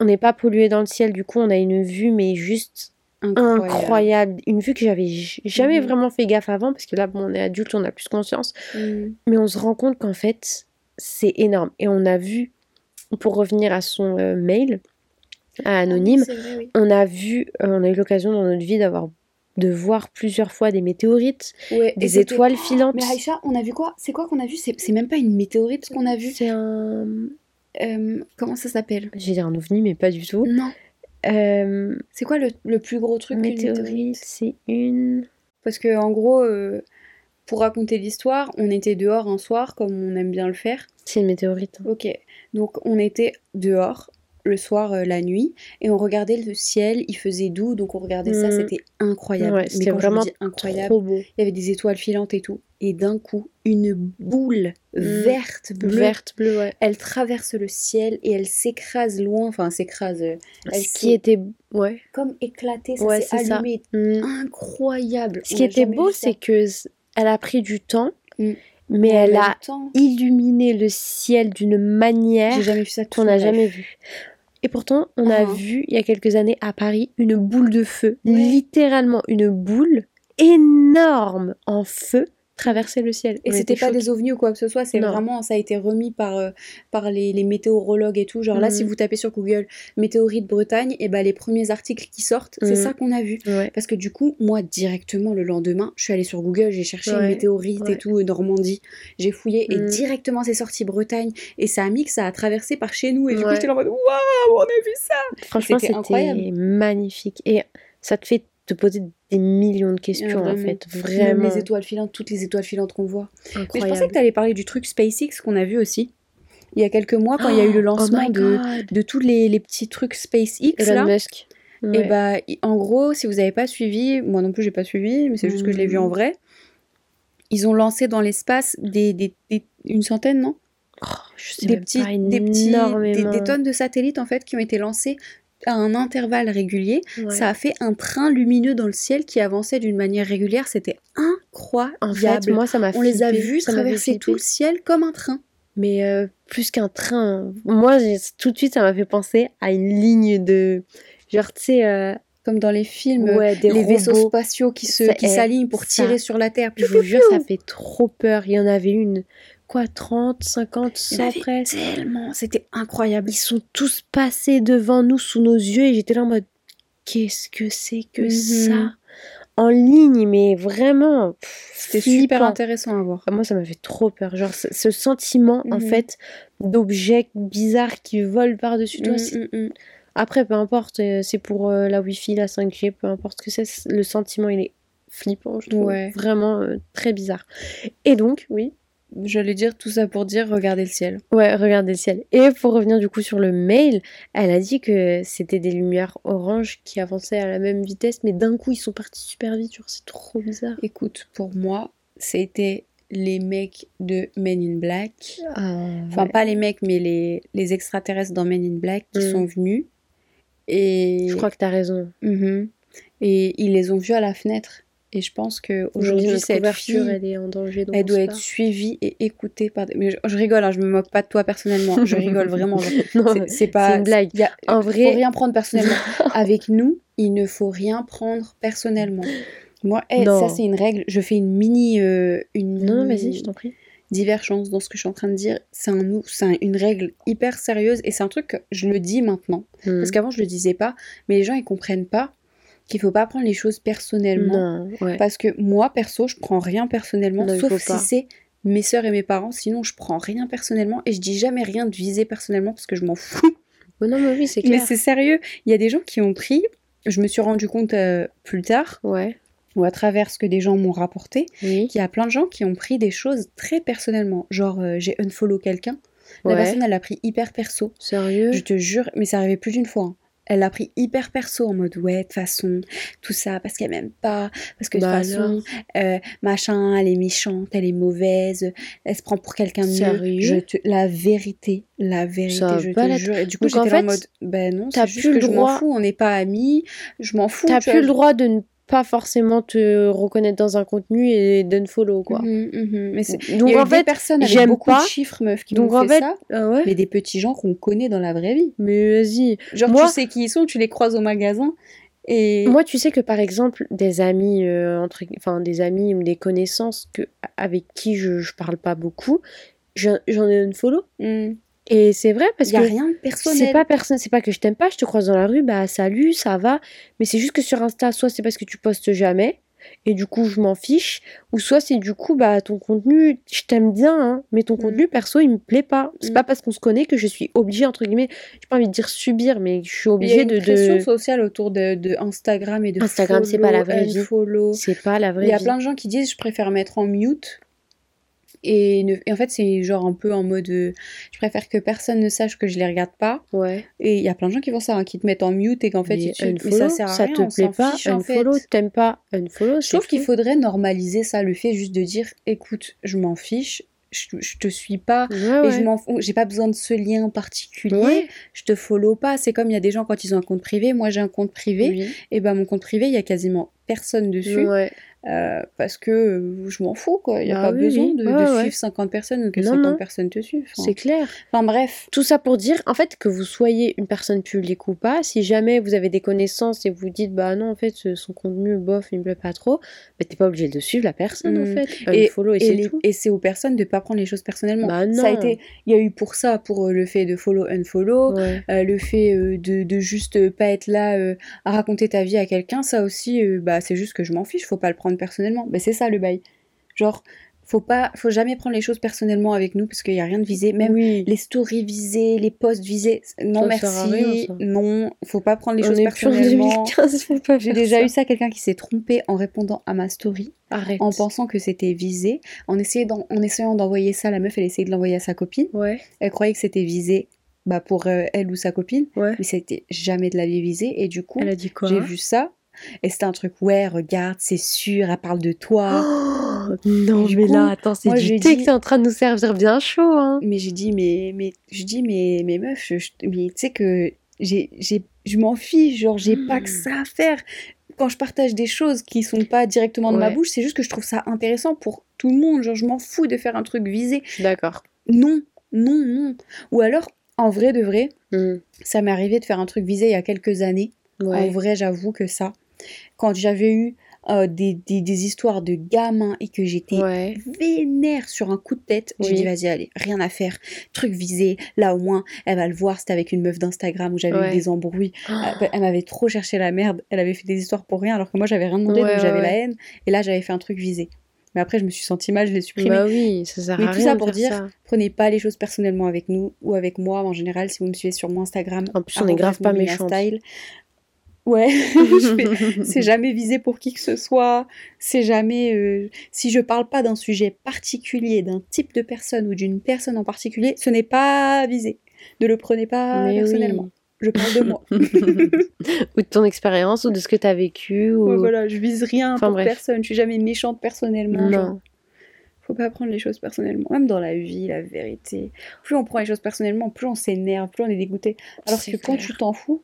On- n'est pas pollué dans le ciel, du coup, on a une vue, mais juste Incroyable. incroyable. Une vue que j'avais jamais vraiment fait gaffe avant parce que là, bon, on est adulte, on a plus conscience. Mais on se rend compte qu'en fait, c'est énorme. Et on a vu, pour revenir à son euh, mail, à Anonyme, Ah vrai, oui. on a vu, euh, on a eu l'occasion dans notre vie d'avoir de voir plusieurs fois des météorites, Ouais, des étoiles filantes. Mais Aïcha, on a vu quoi? C'est quoi qu'on a vu? C'est même pas une météorite ce qu'on a vu. C'est un. Euh, comment ça s'appelle? J'ai dit un ovni, mais pas du tout. Non. Euh, C'est quoi le, le plus gros truc qu'une météorite, c'est une. Parce que en gros, euh, pour raconter l'histoire, on était dehors un soir, comme on aime bien le faire. C'est une météorite. Ok. Donc on était dehors le soir, euh, la nuit, et on regardait le ciel. Il faisait doux, donc on regardait ça. Mhm. C'était incroyable. Ouais, c'était vraiment dis incroyable, Trop beau. il y avait des étoiles filantes et tout. Et d'un coup, une boule verte, bleue, Verte, bleue, ouais. elle traverse le ciel et elle s'écrase loin. Enfin, s'écrase. euh, Elle Ce qui était. Ouais. comme éclatée, ça Ouais, s'est c'est ça. allumé. Mm. Incroyable. Ce On qui était beau, c'est que elle a pris du temps, Mm. mais elle a temps. illuminé le ciel d'une manière qu'on n'a ma jamais life. Et pourtant, on a Ah. vu il y a quelques années à Paris une boule de feu, littéralement une boule énorme en feu traverser le ciel. Et c'était était pas choqués. des ovnis ou quoi que ce soit, c'est vraiment, ça a été remis par, euh, par les, les météorologues et tout. Genre là, si vous tapez sur Google météorite Bretagne, et ben les premiers articles qui sortent, c'est Mhm. ça qu'on a vu. Ouais. Parce que du coup, moi, directement le lendemain, je suis allée sur Google, j'ai cherché Ouais, météorite et tout, euh, Normandie. J'ai fouillé et Mhm. directement c'est sorti Bretagne. Et ça a mis que ça a traversé par chez nous. Et du coup, j'étais en mode waouh, on a vu ça! Franchement, C'était c'était incroyable. magnifique. Et ça te fait te poser des millions de questions, en Vraiment. fait. Même Vraiment. les étoiles filantes, toutes les étoiles filantes qu'on voit. Mais je pensais que tu allais parler du truc SpaceX qu'on a vu aussi. Il y a quelques mois, quand il y a eu le Oh lancement my de, de tous les, les petits trucs SpaceX Elon là. Musk. Et bah, en gros, si vous n'avez pas suivi, moi non plus j'ai pas suivi, mais c'est juste que je l'ai vu en Mm. vrai. Ils ont lancé dans l'espace des, des- des- une centaine, non? Oh, je sais des petits, des petits, des tonnes de satellites en fait qui ont été lancés à un intervalle régulier. Ouais. Ça a fait un train lumineux dans le ciel qui avançait d'une manière régulière. C'était incroyable. En fait, moi, ça m'a On les a vus traverser tout le ciel comme un train. Mais euh, plus qu'un train. Moi, j'ai- tout de suite, ça m'a fait penser à une ligne de. Genre, tu sais. euh, Comme dans les films, ouais, des les vaisseaux spatiaux qui se Ça qui s'alignent pour ça. tirer sur la Terre. Je vous jure, ça fait trop peur. Il y en avait une. Quoi, 30, 50, Il y en 100 avait presque tellement, c'était incroyable. Ils sont tous passés devant nous, sous nos yeux, et j'étais là en mode. Qu'est-ce que c'est que Mhm. ça? En ligne, mais vraiment. C'était super intéressant à voir. Ah, Moi, ça m'a fait trop peur. Genre, ce, sentiment, en Mhm. fait, d'objets bizarres qui volent par-dessus toi. Mm, c'est- mm. Après, peu importe, euh, c'est pour euh, la Wi-Fi, la 5G, peu importe ce que c'est, le sentiment, il est flippant, je trouve. Ouais. Vraiment euh, très bizarre. Et donc, oui, J'allais dire tout ça pour dire regardez le ciel. ouais, regardez le ciel. Et pour revenir du coup sur le mail, elle a dit que c'était des lumières oranges qui avançaient à la même vitesse, mais d'un coup, ils sont partis super vite. Genre, c'est trop bizarre. Écoute, pour moi, c'était les mecs de Men in Black. Ah, Enfin, ouais. pas les mecs, mais les, les extraterrestres dans Men in Black qui Mm. sont venus. Et, Je crois que t'as raison. Mhm. et ils les ont vus à la fenêtre. Et je pense que aujourd'hui notre cette couverture, fille, elle est en danger. elle doit être suivie et écoutée par. des- Mais je, je rigole, hein, je me moque pas de toi personnellement. Je rigole vraiment. Non, c'est- c'est pas une blague. a- En faut vrai- rien prendre personnellement. Avec nous, il ne faut rien prendre personnellement. Moi, eh, ça c'est une règle. Je fais une mini, euh, une Non, non, vas-y, je t'en prie. Divergence dans ce que je suis en train de dire. C'est un nous, c'est un- une règle hyper sérieuse et c'est un truc que je le dis maintenant Hmm. parce qu'avant je le disais pas. Mais les gens ils comprennent pas qu'il faut pas prendre les choses personnellement. Non, ouais. Parce que moi perso, je prends rien personnellement, Non, sauf si c'est mes sœurs et mes parents. Sinon, je prends rien personnellement et je dis jamais rien de visé personnellement parce que je m'en fous. Oh non, mais oui, c'est Mais c'est sérieux. Il y a des gens qui ont pris. Je me suis rendu compte euh, plus tard, Ouais, ou à travers ce que des gens m'ont rapporté, oui. qu'il y a plein de gens qui ont pris des choses très personnellement. Genre, euh, j'ai unfollow quelqu'un. La Ouais. personne, elle l'a pris hyper perso. Sérieux? Je te jure, mais ça arrivait plus d'une fois. hein. elle l'a pris hyper perso en mode ouais, de toute façon, tout ça, parce qu'elle m'aime pas, parce que de toute Bah façon, euh, machin, elle est méchante, elle est mauvaise, elle se prend pour quelqu'un de mieux. Sérieux? Je te... La vérité, la vérité, Ça je te jure. Et du coup, en j'étais en fait, mode, ben non, c'est juste plus que le je m'en droit- fous, on n'est pas amis, je m'en fous. T'as plus vois. le droit de ne pas forcément te reconnaître dans un contenu et d'unfollow, quoi. Mais c'est- il Donc en fait, j'aime beaucoup pas. de chiffres, meuf, qui Donc m'ont en fait, fait, ça, ouais. mais des petits gens qu'on connaît dans la vraie vie. Mais vas-y. Genre, Moi- tu sais qui ils sont, tu les croises au magasin, et... Moi, tu sais que par exemple, des amis, euh, entre, enfin des amis ou des connaissances que, avec qui je, je parle pas beaucoup, je- j'en ai une follow. Hmm. Et c'est vrai parce y a que rien de personnel. c'est pas personne, c'est pas que je t'aime pas, je te croise dans la rue, bah salut, ça va. Mais c'est juste que sur Insta, soit c'est parce que tu postes jamais. Et du coup, je m'en fiche. Ou soit c'est du coup, bah, ton contenu, je t'aime bien, hein, mais ton Mm. contenu, perso, il me plaît pas. C'est Mm. pas parce qu'on se connaît que je suis obligée, entre guillemets, j'ai pas envie de dire subir, mais je suis Il y a obligée une de. pression de... sociale autour de, de Instagram et de Instagram, c'est pas la vraie vie. C'est pas la vraie Il y a vie. plein de gens qui disent je préfère mettre en mute. Et, ne- et en fait, c'est genre un peu en mode euh, je préfère que personne ne sache que je les regarde pas. Ouais. Et il y a plein de gens qui font ça, hein, qui te mettent en mute et qu'en fait, mais te- mais unfollow, ça sert à rien, te plaît pas, fiche, en fait. unfollow, t'aimes pas, unfollow. Je trouve qu'il faudrait normaliser ça, le fait juste de dire écoute, je m'en fiche, je, je te suis pas. Ouais, Et ouais. je m'en j'ai pas besoin de ce lien particulier, Ouais. je te follow pas. C'est comme il y a des gens quand ils ont un compte privé, moi j'ai un compte privé, Oui. et ben mon compte privé, il y a quasiment personne dessus. Euh, parce que euh, je m'en fous, quoi. Il n'y a Bah pas oui, besoin de, de Ouais, ouais. suivre 50 personnes ou que Non, 50 non. personnes te suivent. C'est clair. enfin, bref. Tout ça pour dire, en fait, que vous soyez une personne publique ou pas, si jamais vous avez des connaissances et vous dites, bah non, en fait, son contenu, bof, il me plaît pas trop, bah t'es pas obligé de suivre la personne, en Mm. fait. Et- Unfollow et, Et, c'est les- tout. et c'est aux personnes de ne pas prendre les choses personnellement. Bah ça a été, il y a eu pour ça, pour euh, le fait de follow, unfollow, Ouais. euh, le fait de, de juste pas être là euh, à raconter ta vie à quelqu'un, ça aussi, bah c'est juste que je m'en fiche, faut pas le prendre personnellement. Mais c'est ça le bail. Genre, faut pas, faut jamais prendre les choses personnellement avec nous parce qu'il y a rien de visé. Même oui. les stories visées, les posts visés, non Ça merci, rien, non, faut pas prendre les On choses personnellement. 2015, faut pas J'ai déjà ça. eu ça, quelqu'un qui s'est trompé en répondant à ma story, Arrête. en pensant que c'était visé, en en essayant d'envoyer ça, la meuf elle essayait de l'envoyer à sa copine, Ouais, elle croyait que c'était visé bah, pour euh, elle ou sa copine, ouais. mais c'était jamais de la vie visée, et du coup, j'ai vu ça, et c'était un truc, ouais, regarde, c'est sûr, elle parle de toi. Oh, non, mais coup, là, attends, c'est du thé dit- que t'es en train de nous servir bien chaud, hein. Mais j'ai dit, mais, mais, je dis, mais, mais meuf, je- je- mais tu sais que j'ai, j'ai, je m'en fiche, genre, j'ai pas que Hmm. ça à faire. Quand je partage des choses qui sont pas directement de ma bouche, c'est juste que je trouve ça intéressant pour tout le monde. Genre, je m'en fous de faire un truc visé. D'accord. Non, non, non. Ou alors, en vrai de vrai, Mm. ça m'est arrivé de faire un truc visé il y a quelques années. En vrai, j'avoue que ça, quand j'avais eu euh, des, des, des histoires de gamins et que j'étais Ouais. vénère sur un coup de tête. J'ai dit, vas-y, allez, rien à faire. Truc visé. Là, au moins, elle va le voir. C'était avec une meuf d'Instagram où j'avais Ouais. eu des embrouilles. Oh. Elle, elle m'avait trop cherché la merde. Elle avait fait des histoires pour rien alors que moi, j'avais rien demandé, Ouais, donc j'avais la haine. Et là, j'avais fait un truc visé. Mais après, je me suis sentie mal, je l'ai supprimé. Bah oui, ça sert Mais à tout rien ça pour dire- ça. Prenez pas les choses personnellement avec nous ou avec moi en général si vous me suivez sur mon Instagram. En plus, on est grave pas méchantes. Style. Ouais, c'est jamais visé pour qui que ce soit. C'est jamais. euh, si je parle pas d'un sujet particulier, d'un type de personne ou d'une personne en particulier, ce n'est pas visé. Ne le prenez pas Mais personnellement. oui. Je parle de moi. ou de ton expérience, ou de ce que t'as vécu, ou... Ouais, voilà, je vise rien Enfin, pour bref. personne. Je suis jamais méchante personnellement. genre. Non. Faut pas prendre les choses personnellement. Même dans la vie, la vérité. Plus on prend les choses personnellement, plus on s'énerve, plus on est dégoûté. Alors que quand tu t'en fous,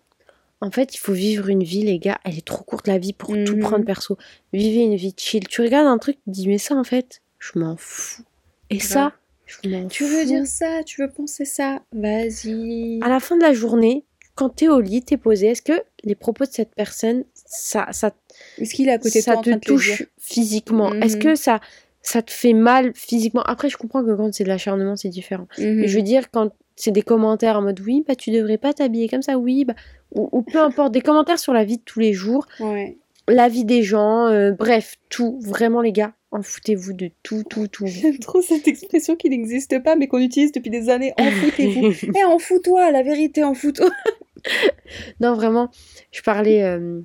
En fait, il faut vivre une vie, les gars. Elle est trop courte, la vie, pour tout Mhm. prendre perso. Vivez une vie chill. Tu regardes un truc, tu te dis, mais ça, en fait, je m'en fous. Et ça, je m'en tu veux dire ça, tu veux penser ça, vas-y. À la fin de la journée, quand t'es au lit, t'es posé, est-ce que les propos de cette personne, ça, ça, Est-ce qu'il est à côté de ça toi en te train touche physiquement? Est-ce Mhm. que ça, ça te fait mal physiquement? Après, je comprends que quand c'est de l'acharnement, c'est différent. Mhm. Mais je veux dire, quand c'est des commentaires en mode oui, bah tu devrais pas t'habiller comme ça, oui, bah, ou, ou peu importe, des commentaires sur la vie de tous les jours, Ouais. la vie des gens, euh, bref, tout, vraiment les gars, en foutez-vous de tout, tout, tout. J'aime trop cette expression qui n'existe pas mais qu'on utilise depuis des années. En foutez-vous. Eh, en fous-toi, la vérité, en fous-toi. non, vraiment, je parlais euh,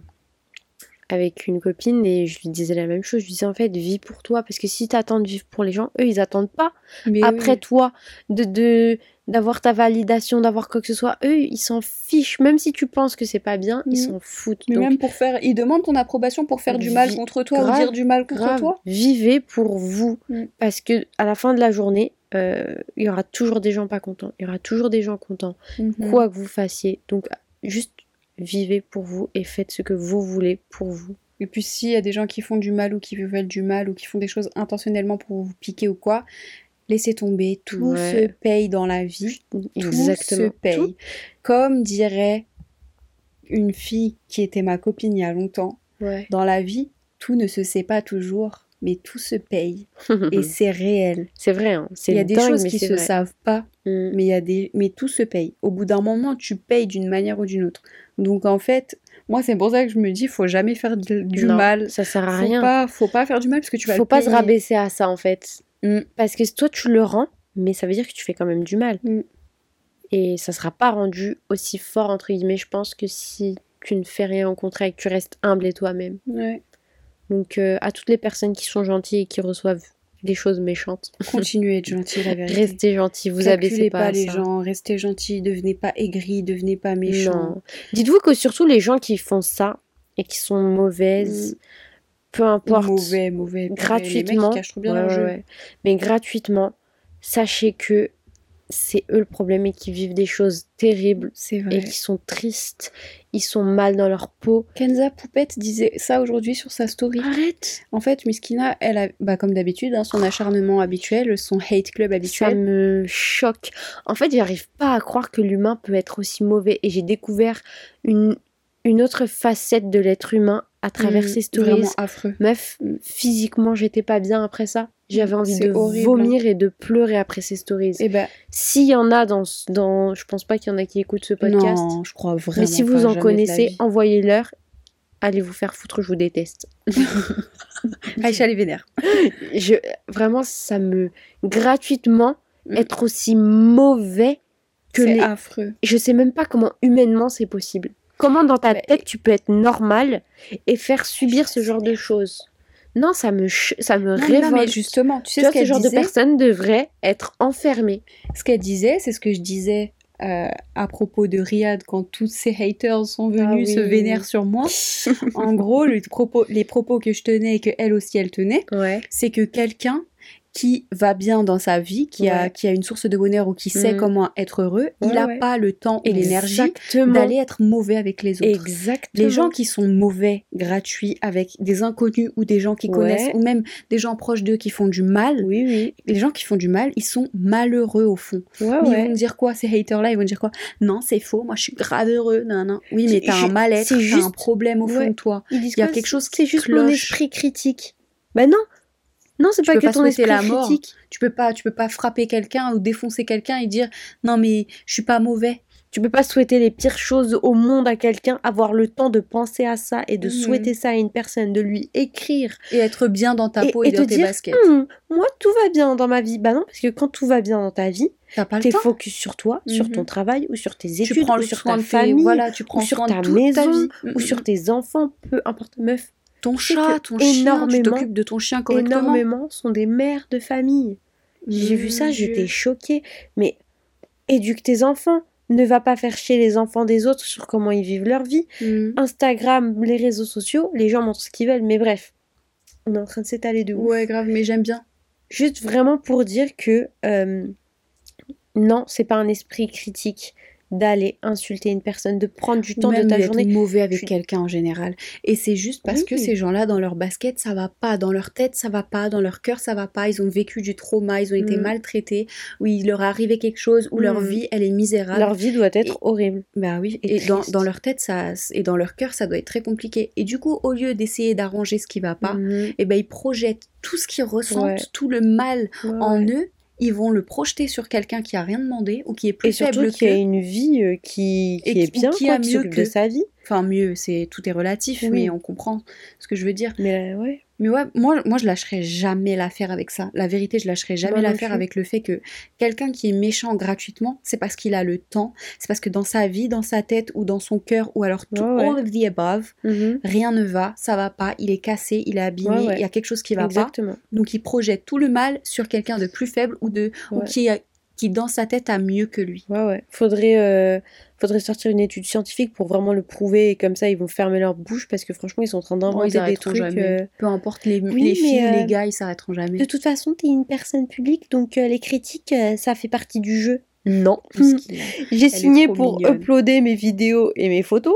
avec une copine et je lui disais la même chose. Je lui disais en fait, vis pour toi. Parce que si tu attends de vivre pour les gens, eux, ils attendent pas Mais après oui. toi de, de d'avoir ta validation, d'avoir quoi que ce soit. Eux, ils s'en fichent. Même si tu penses que c'est pas bien, ils s'en foutent. Mais Donc, même pour faire. Ils demandent ton approbation pour faire du mal contre toi grave, ou dire du mal contre grave, toi. vivez pour vous. Mm. Parce que à la fin de la journée, euh, il y aura toujours des gens pas contents. Il y aura toujours des gens contents. Mhm. Quoi que vous fassiez. Donc, juste vivez pour vous et faites ce que vous voulez pour vous. Et puis s'il y a des gens qui font du mal ou qui vous veulent du mal ou qui font des choses intentionnellement pour vous piquer ou quoi, laissez tomber. Tout Ouais. se paye dans la vie. Exactement. Tout se paye. Tout- Comme dirait une fille qui était ma copine il y a longtemps, Ouais. dans la vie, tout ne se sait pas toujours, mais tout se paye. Et c'est réel. c'est vrai, hein. c'est Il y a des dingue, choses qui se vrai. savent pas, Mm. mais il y a des mais tout se paye. Au bout d'un moment, tu payes d'une manière ou d'une autre. Donc en fait, moi c'est pour ça que je me dis faut jamais faire du Non, mal. Ça sert à Faut rien. pas faut pas faire du mal parce que tu vas Faut le pas se rabaisser à ça en fait. Mm. Parce que toi tu le rends, mais ça veut dire que tu fais quand même du mal. Mm. Et ça sera pas rendu aussi fort entre guillemets, je pense, que si tu ne fais rien au contraire et que tu restes humble et toi-même. Ouais. Donc euh, à toutes les personnes qui sont gentilles et qui reçoivent des choses méchantes, Continuez à être gentil la vérité. restez gentils, vous abaissez pas, pas les ça. gens, restez gentils, devenez pas aigris, devenez pas méchants. Non. Dites-vous que surtout les gens qui font ça et qui sont mauvaises, peu importe, Mauvais, mauvais. purée, Les mecs gratuitement, qui cachent trop bien ouais, leur ouais, jeu. ouais. mais gratuitement, sachez que c'est eux le problème et qui vivent des choses terribles et qui sont tristes, ils sont mal dans leur peau. Kenza Poupette disait ça aujourd'hui sur sa story. Arrête En fait, Miskina, elle a, bah, comme d'habitude, hein, son acharnement habituel, son hate club Ça habituel. me choque. En fait, j'arrive pas à croire que l'humain peut être aussi mauvais et j'ai découvert une, une autre facette de l'être humain à travers Mm, ces stories. Vraiment affreux. Meuf, physiquement, j'étais pas bien après ça. J'avais envie de horrible, vomir et de pleurer après ces stories. Et ben, S'il y en a dans, dans. Je pense pas qu'il y en a qui écoutent ce podcast. non, je crois vraiment. mais si vous en connaissez, envoyez-leur. Allez vous faire foutre, je vous déteste. Aïcha les vénère. Je, vraiment, ça me. Gratuitement, Mm. être aussi mauvais que C'est les. affreux. Je sais même pas comment humainement c'est possible. Comment dans ta tête tu peux être normal et faire subir ce genre de choses? Non, ça me, ça me Non, révolte. non, mais justement, tu Tu sais vois, ce ce genre disait? de personne devrait être enfermée. Ce qu'elle disait, c'est ce que je disais euh, à propos de Riyad quand tous ses haters sont venus Ah se vénèrent sur moi. en gros, le propos, les propos que je tenais et que elle aussi elle tenait, Ouais. c'est que quelqu'un qui va bien dans sa vie, qui, a, qui a une source de bonheur ou qui sait Mhm. comment être heureux, il n'a ouais. pas le temps ou l'énergie d'aller être mauvais avec les autres. Exactement. Les gens qui sont mauvais, gratuits, avec des inconnus ou des gens qui connaissent, ou même des gens proches d'eux qui font du mal, Oui, oui. les gens qui font du mal, ils sont malheureux au fond. Ils vont dire quoi, ces haters-là Ils vont dire quoi? Non, c'est faux, moi je suis grave heureux. Non, non. Oui, mais t'as un mal-être, t'as un juste- problème au fond de toi. Il y a quelque chose qui C'est juste mon esprit critique. Bah non. Non, c'est Tu pas peux que pas ton esprit la mort. critique. Tu peux pas, tu peux pas frapper quelqu'un ou défoncer quelqu'un et dire non mais je suis pas mauvais. Tu peux pas souhaiter les pires choses au monde à quelqu'un, avoir le temps de penser à ça et de Mhm. souhaiter ça à une personne, de lui écrire Et être bien dans ta et, peau et, et dans te tes dire baskets. Hum, moi tout va bien dans ma vie. Bah non, parce que quand tout va bien dans ta vie, t'es focus sur toi, sur Mhm. ton travail ou sur tes Tu études prends ou le sur ta famille voilà, tu prends ou sur ta maison ta vie. ou sur tes enfants, peu importe meuf. Ton chat, ton chien, tu t'occupes de ton chien correctement. Énormément sont des mères de famille. J'ai vu ça, j'étais choquée. Mais éduque tes enfants. Ne va pas faire chier les enfants des autres sur comment ils vivent leur vie. Mhm. Instagram, les réseaux sociaux, les gens montrent ce qu'ils veulent. Mais bref, on est en train de s'étaler de ouf. Ouais, grave, mais j'aime bien. Juste vraiment pour dire que euh, non, c'est pas un esprit critique d'aller insulter une personne, de prendre du temps de ta journée. mauvais avec quelqu'un en général. Et c'est juste parce que ces gens-là, dans leur basket, ça va pas. Dans leur tête, ça va pas. Dans leur cœur, ça va pas. Ils ont vécu du trauma, ils ont été Mm. maltraités, ou il leur est arrivé quelque chose, ou leur Mm. vie, elle est misérable. Leur vie doit être Et- horrible. Bah oui, Et et dans, leur tête ça, et dans leur cœur, ça doit être très compliqué. Et du coup, au lieu d'essayer d'arranger ce qui va pas, Mhm. et ben ils projettent tout ce qu'ils ressentent, Ouais. tout le mal Ouais, en ouais. eux, ils vont le projeter sur quelqu'un qui a rien demandé ou qui est plus Et surtout faible qui a une vie euh, qui, Et est bien, qui quoi, a mieux de qu'eux. sa vie. Enfin mieux, c'est tout est relatif, Oui. mais on comprend ce que je veux dire. Mais euh, ouais. Mais ouais, moi, moi je lâcherai jamais l'affaire avec ça. La vérité, je lâcherai jamais l'affaire avec le fait que quelqu'un qui est méchant gratuitement, c'est parce qu'il a le temps, c'est parce que dans sa vie, dans sa tête ou dans son cœur, ou alors tout, Ouais, ouais. all of the above, Mhm. rien ne va, ça va pas, il est cassé, il est abîmé, il y a quelque chose qui va Exactement. pas. Donc il projette tout le mal sur quelqu'un de plus faible ou, de, ou qui, qui dans sa tête a mieux que lui. Ouais, ouais. Faudrait, euh, faudrait sortir une étude scientifique pour vraiment le prouver et comme ça ils vont fermer leur bouche parce que franchement ils sont en train d'inventer des trucs. euh, Peu importe les, Oui, les filles, euh, les gars, ils s'arrêteront jamais. De toute façon, t'es une personne publique donc euh, les critiques euh, ça fait partie du jeu. Non. A- J'ai signé pour mignonne. uploader mes vidéos et mes photos,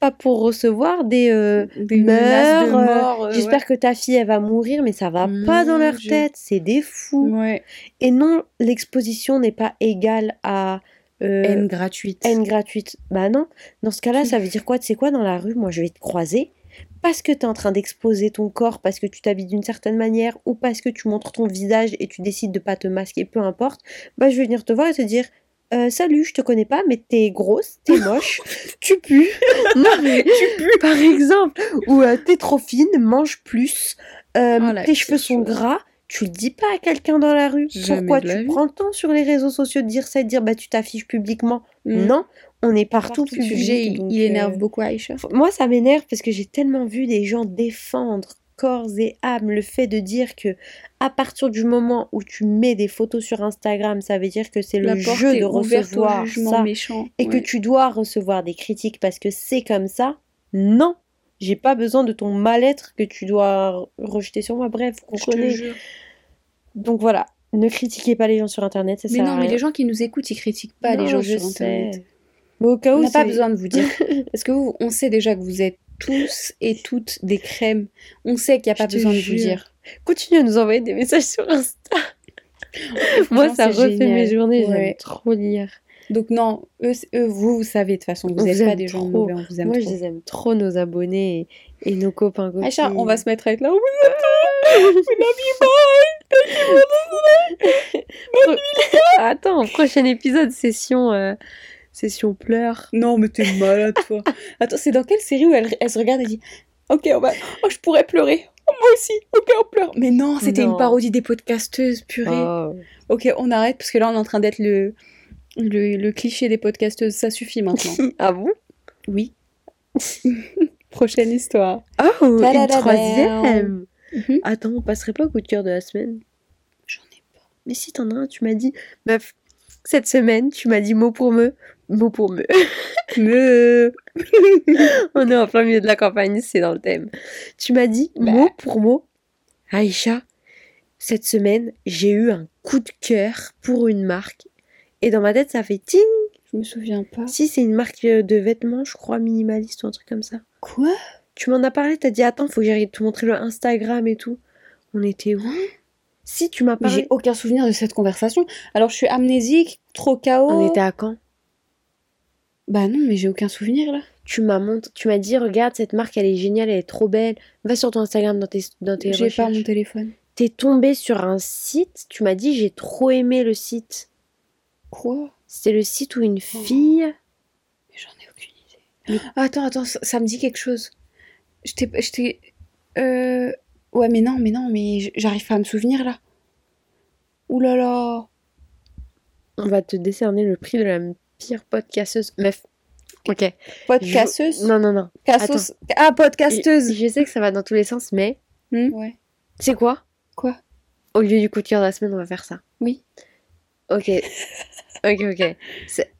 pas pour recevoir des. euh, des de euh, euh, J'espère que ta fille elle va mourir, mais ça va pas dans leur tête. C'est des fous. Ouais. Et non, l'exposition n'est pas égale à euh, Haine gratuite. haine gratuite. Bah non. Dans ce cas-là, ça veut dire quoi Tu sais quoi Dans la rue, moi, je vais te croiser parce que tu es en train d'exposer ton corps, parce que tu t'habilles d'une certaine manière, ou parce que tu montres ton visage et tu décides de pas te masquer, peu importe. Bah, je vais venir te voir et te dire. Euh, salut, je te connais pas, mais t'es grosse, t'es moche, tu pues. Non, mais tu pues, par exemple. Ou euh, t'es trop fine, mange plus. Euh, Oh, tes cheveux sont gras. Tu le dis pas à quelqu'un dans la rue. Jamais Pourquoi tu vie. prends le temps sur les réseaux sociaux de dire ça et de dire bah tu t'affiches publiquement? Mm. Non, on est partout, Partout public. sujet, il, donc, il énerve euh, beaucoup Aïcha. Moi, ça m'énerve parce que j'ai tellement vu des gens défendre corps et âme le fait de dire que à partir du moment où tu mets des photos sur Instagram, ça veut dire que c'est le jeu de recevoir ça méchant. et que tu dois recevoir des critiques parce que c'est comme ça? Non, j'ai pas besoin de ton mal-être que tu dois rejeter sur moi. Bref, comprenez. jure. Donc voilà, ne critiquez pas les gens sur internet, ça Mais sert non, à mais les gens qui nous écoutent, ils critiquent pas Non, les gens je sur Internet. sais. Mais au cas où, On n'a pas besoin de vous dire. Parce que vous, on sait déjà que vous êtes tous et toutes des crèmes. On sait qu'il n'y a Je pas besoin de vous dire. Continuez à nous envoyer des messages sur Insta. Moi, ça refait génial. mes journées, j'aime Ouais. trop lire. Donc non, eux, eux, vous, vous savez de toute façon, vous n'êtes pas des gens trop. mauvais, on vous aime Moi, trop. je les aime trop, nos abonnés et, et nos copains. Copines. Aïcha, on va se mettre à être là. Attends, prochain épisode, session, euh, session pleurs. Non, mais t'es malade, toi. Attends, c'est dans quelle série où elle, elle se regarde et dit Ok, on va. Oh, je pourrais pleurer. Oh, moi aussi. Ok, on pleure. Mais non, c'était une parodie des podcasteuses, purée. Oh. Ok, on arrête parce que là, on est en train d'être le, le, le cliché des podcasteuses. Ça suffit maintenant. Ah bon? Oui. Prochaine histoire. Oh, une troisième Mhm. Attends, on passerait pas au coup de cœur de la semaine? J'en ai pas. Mais si t'en as un, tu m'as dit... Meuf, cette semaine, tu m'as dit mot pour mot. Mot pour mot. Me. On est en plein milieu de la campagne, c'est dans le thème. Tu m'as dit Bah. mot pour mot, Aïcha, cette semaine, j'ai eu un coup de cœur pour une marque. Et dans ma tête, ça fait ting. Je me souviens pas. Si, c'est une marque euh, de vêtements, je crois, minimaliste ou un truc comme ça. Quoi? Tu m'en as parlé, t'as dit attends, faut que j'aille te montrer le Instagram et tout. On était où? Si, tu m'as Mais parlé. j'ai aucun souvenir de cette conversation. Alors, je suis amnésique, trop chaos. On était à quand? Bah non, mais j'ai aucun souvenir là. Tu m'as tu m'as dit regarde cette marque, elle est géniale, elle est trop belle. Va sur ton Instagram dans tes dans tes J'ai pas mon téléphone. T'es tombé sur un site, tu m'as dit j'ai trop aimé le site. Quoi? C'était le site où une fille. Mais j'en ai aucune idée. Attends, attends, ça, ça me dit quelque chose. Je t'ai. je Euh... Ouais, mais non, mais non, mais j'arrive pas à me souvenir là. Ouh là là. On va te décerner le prix de la pire podcasteuse. Meuf. Ok. Podcasseuse? Non, non, non. Cassos- Ah, podcasteuse Je sais que ça va dans tous les sens, mais. Hmm? Ouais. C'est quoi? Quoi? Au lieu du coup de cœur de la semaine, on va faire ça. Oui. Ok. ok, ok.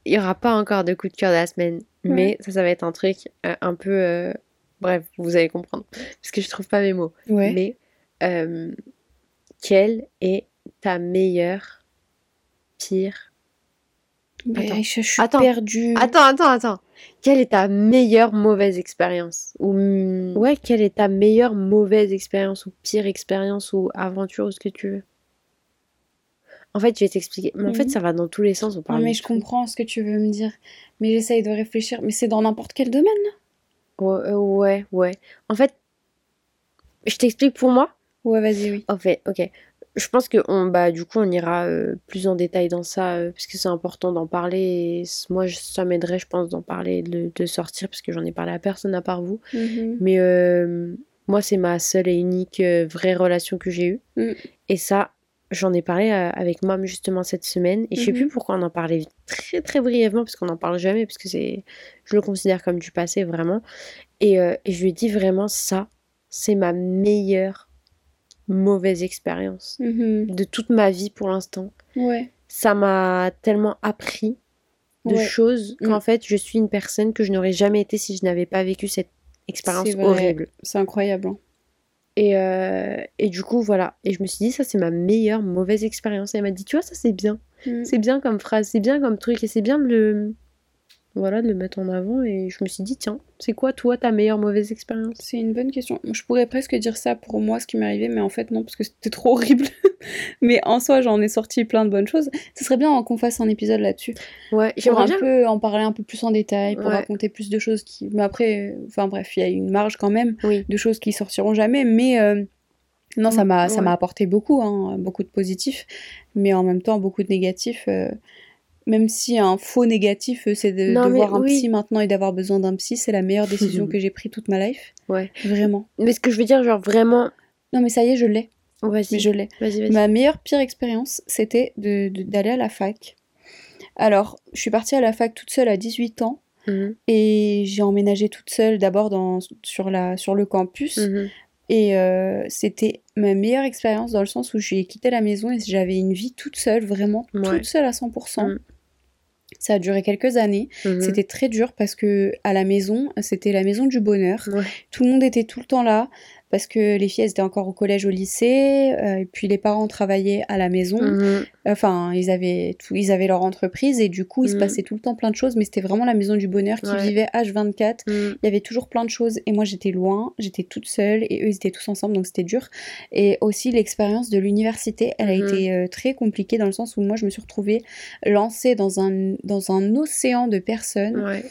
Il y aura pas encore de coup de cœur de la semaine, mais ça, ça va être un truc euh, un peu. euh, Bref, vous allez comprendre. Parce que je trouve pas mes mots. Ouais. Mais euh, quelle est ta meilleure, pire? Mais Attends. Aïcha, je suis Attends. perdue. Attends, attends, attends. Quelle est ta meilleure mauvaise expérience? Ou ouais, quelle est ta meilleure mauvaise expérience ou pire expérience ou aventure ou ce que tu veux? En fait, je vais t'expliquer. Mais en fait, Mhm. ça va dans tous les sens. On Non, parle mais de je tout. comprends ce que tu veux me dire. Mais j'essaye de réfléchir. Mais c'est dans n'importe quel domaine là Ouais, euh, ouais, ouais. En fait, je t'explique pour moi. Ouais, vas-y, oui. En fait, ok. Je pense que on, bah, du coup, on ira euh, plus en détail dans ça, euh, parce que c'est important d'en parler. Et moi, je- ça m'aiderait, je pense, d'en parler, de, de sortir, parce que j'en ai parlé à personne à part vous. Mhm. Mais, euh, Moi, c'est ma seule et unique vraie relation que j'ai eue. Mm. Et ça, j'en ai parlé euh, avec Mom justement cette semaine. Et je sais Mhm. plus pourquoi on en parlait très très brièvement, parce qu'on n'en parle jamais, parce que c'est, je le considère comme du passé vraiment. Et, euh, et je lui ai dit vraiment ça, c'est ma meilleure mauvaise expérience Mhm. de toute ma vie pour l'instant. Ouais. Ça m'a tellement appris de Ouais. choses Mm. qu'en fait, je suis une personne que je n'aurais jamais été si je n'avais pas vécu cette expérience horrible. C'est incroyable. Et, euh, et du coup, voilà. Et je me suis dit, ça, c'est ma meilleure mauvaise expérience. Et elle m'a dit, tu vois, ça, c'est bien. Mm. C'est bien comme phrase, c'est bien comme truc. Et c'est bien de le, voilà, de le mettre en avant. Et je me suis dit, tiens, c'est quoi, toi, ta meilleure mauvaise expérience? C'est une bonne question. Je pourrais presque dire ça pour moi, ce qui m'est arrivé, mais en fait non, parce que c'était trop horrible. mais en soi, j'en ai sorti plein de bonnes choses. Ce serait bien qu'on fasse un épisode là-dessus. Ouais, j'aimerais un bien. peu en parler un peu plus en détail, pour Ouais. raconter plus de choses qui... Mais après, enfin bref, il y a une marge quand même Oui. de choses qui sortiront jamais, mais... euh, Non, ça Mm, m'a ça ouais. m'a apporté beaucoup, hein, beaucoup de positifs, mais en même temps beaucoup de négatifs. euh, même si un faux négatif, euh, c'est de, Non, de mais voir un oui. psy maintenant et d'avoir besoin d'un psy, c'est la meilleure décision que j'ai prise toute ma life. Ouais. Vraiment. Mais ce que je veux dire, genre vraiment. Non, mais ça y est, je l'ai. Oh, vas-y. Mais je l'ai. Vas-y, vas-y. Ma meilleure pire expérience, c'était de- de- d'aller à la fac. Alors, je suis partie à la fac toute seule à 18 ans Mhm, et j'ai emménagé toute seule d'abord dans- sur, la, sur le campus. mhm. Et euh, c'était ma meilleure expérience dans le sens où j'ai quitté la maison et j'avais une vie toute seule, vraiment Ouais. toute seule à 100%. Mm. Ça a duré quelques années. Mhm. C'était très dur parce que à la maison, c'était la maison du bonheur. Ouais. Tout le monde était tout le temps là parce que les filles elles étaient encore au collège, au lycée, euh, et puis les parents travaillaient à la maison. Mhm. Enfin, ils avaient tout, ils avaient leur entreprise et du coup, il se Mhm. passait tout le temps plein de choses, mais c'était vraiment la maison du bonheur qui Ouais. vivait H24. Mhm. Il y avait toujours plein de choses et moi j'étais loin, j'étais toute seule et eux ils étaient tous ensemble donc c'était dur. Et aussi l'expérience de l'université, elle a été euh, très compliquée dans le sens où moi je me suis retrouvée lancée dans un, dans un océan de personnes Ouais.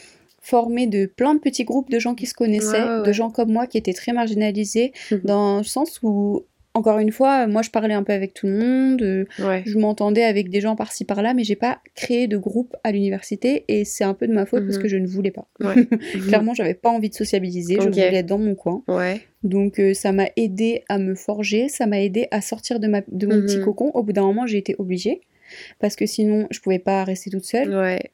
Formées de plein de petits groupes de gens qui se connaissaient, Ouais, ouais, de gens comme moi qui étaient très marginalisés Mhm. dans le sens où encore une fois, moi je parlais un peu avec tout le monde, euh, Ouais. je m'entendais avec des gens par-ci par-là, mais j'ai pas créé de groupe à l'université et c'est un peu de ma faute parce Mhm. que je ne voulais pas. Ouais. Mhm. Clairement, j'avais pas envie de sociabiliser, je voulais être dans mon coin. Ouais. Donc euh, ça m'a aidé à me forger, ça m'a aidé à sortir de, ma, de mon petit cocon. Au bout d'un moment, j'ai été obligée parce que sinon, je pouvais pas rester toute seule. Ouais.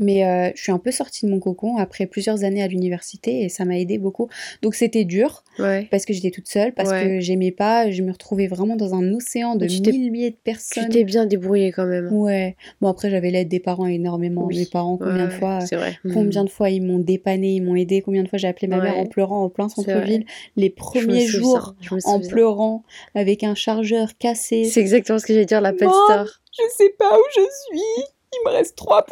Mais euh, je suis un peu sortie de mon cocon après plusieurs années à l'université et ça m'a aidé beaucoup. Donc c'était dur Ouais. parce que j'étais toute seule, parce Ouais. que j'aimais pas, je me retrouvais vraiment dans un océan de tu milliers de Tu personnes. t'es bien débrouillé quand même. Ouais. Bon après j'avais l'aide des parents énormément. Oui. Mes parents combien de fois vrai. Combien Mhm. de fois ils m'ont dépanné, ils m'ont aidé, combien de fois j'ai appelé ma mère en pleurant en plein centre-ville, les premiers jours en pleurant avec un chargeur cassé. C'est exactement ce que j'allais dire, la pet store. Je sais pas où je suis, il me reste 3%,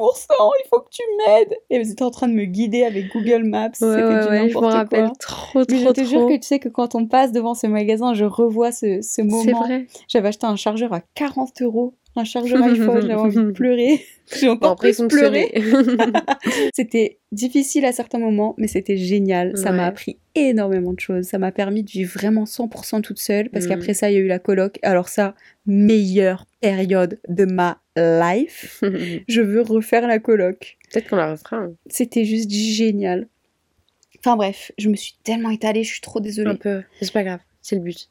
il faut que tu m'aides. Et vous étiez en train de me guider avec Google Maps, Ouais, c'était ouais, du ouais, je me rappelle quoi. trop, Mais trop, je te jure trop. que tu sais que quand on passe devant ce magasin, je revois ce, ce C'est moment. vrai. J'avais acheté un chargeur à 40 euros, un chargeur iPhone, j'avais envie de pleurer. J'ai encore plus fonctionnaient. C'était difficile à certains moments, mais c'était génial. Ça m'a appris énormément de choses. Ça m'a permis de vivre vraiment 100% toute seule, parce Mm. qu'après ça, il y a eu la coloc. Alors ça, meilleure période de ma life. Je veux refaire la coloc. Peut-être qu'on la refera. hein. C'était juste génial. Enfin bref, je me suis tellement étalée, je suis trop désolée. Un peu. C'est pas grave. C'est le but.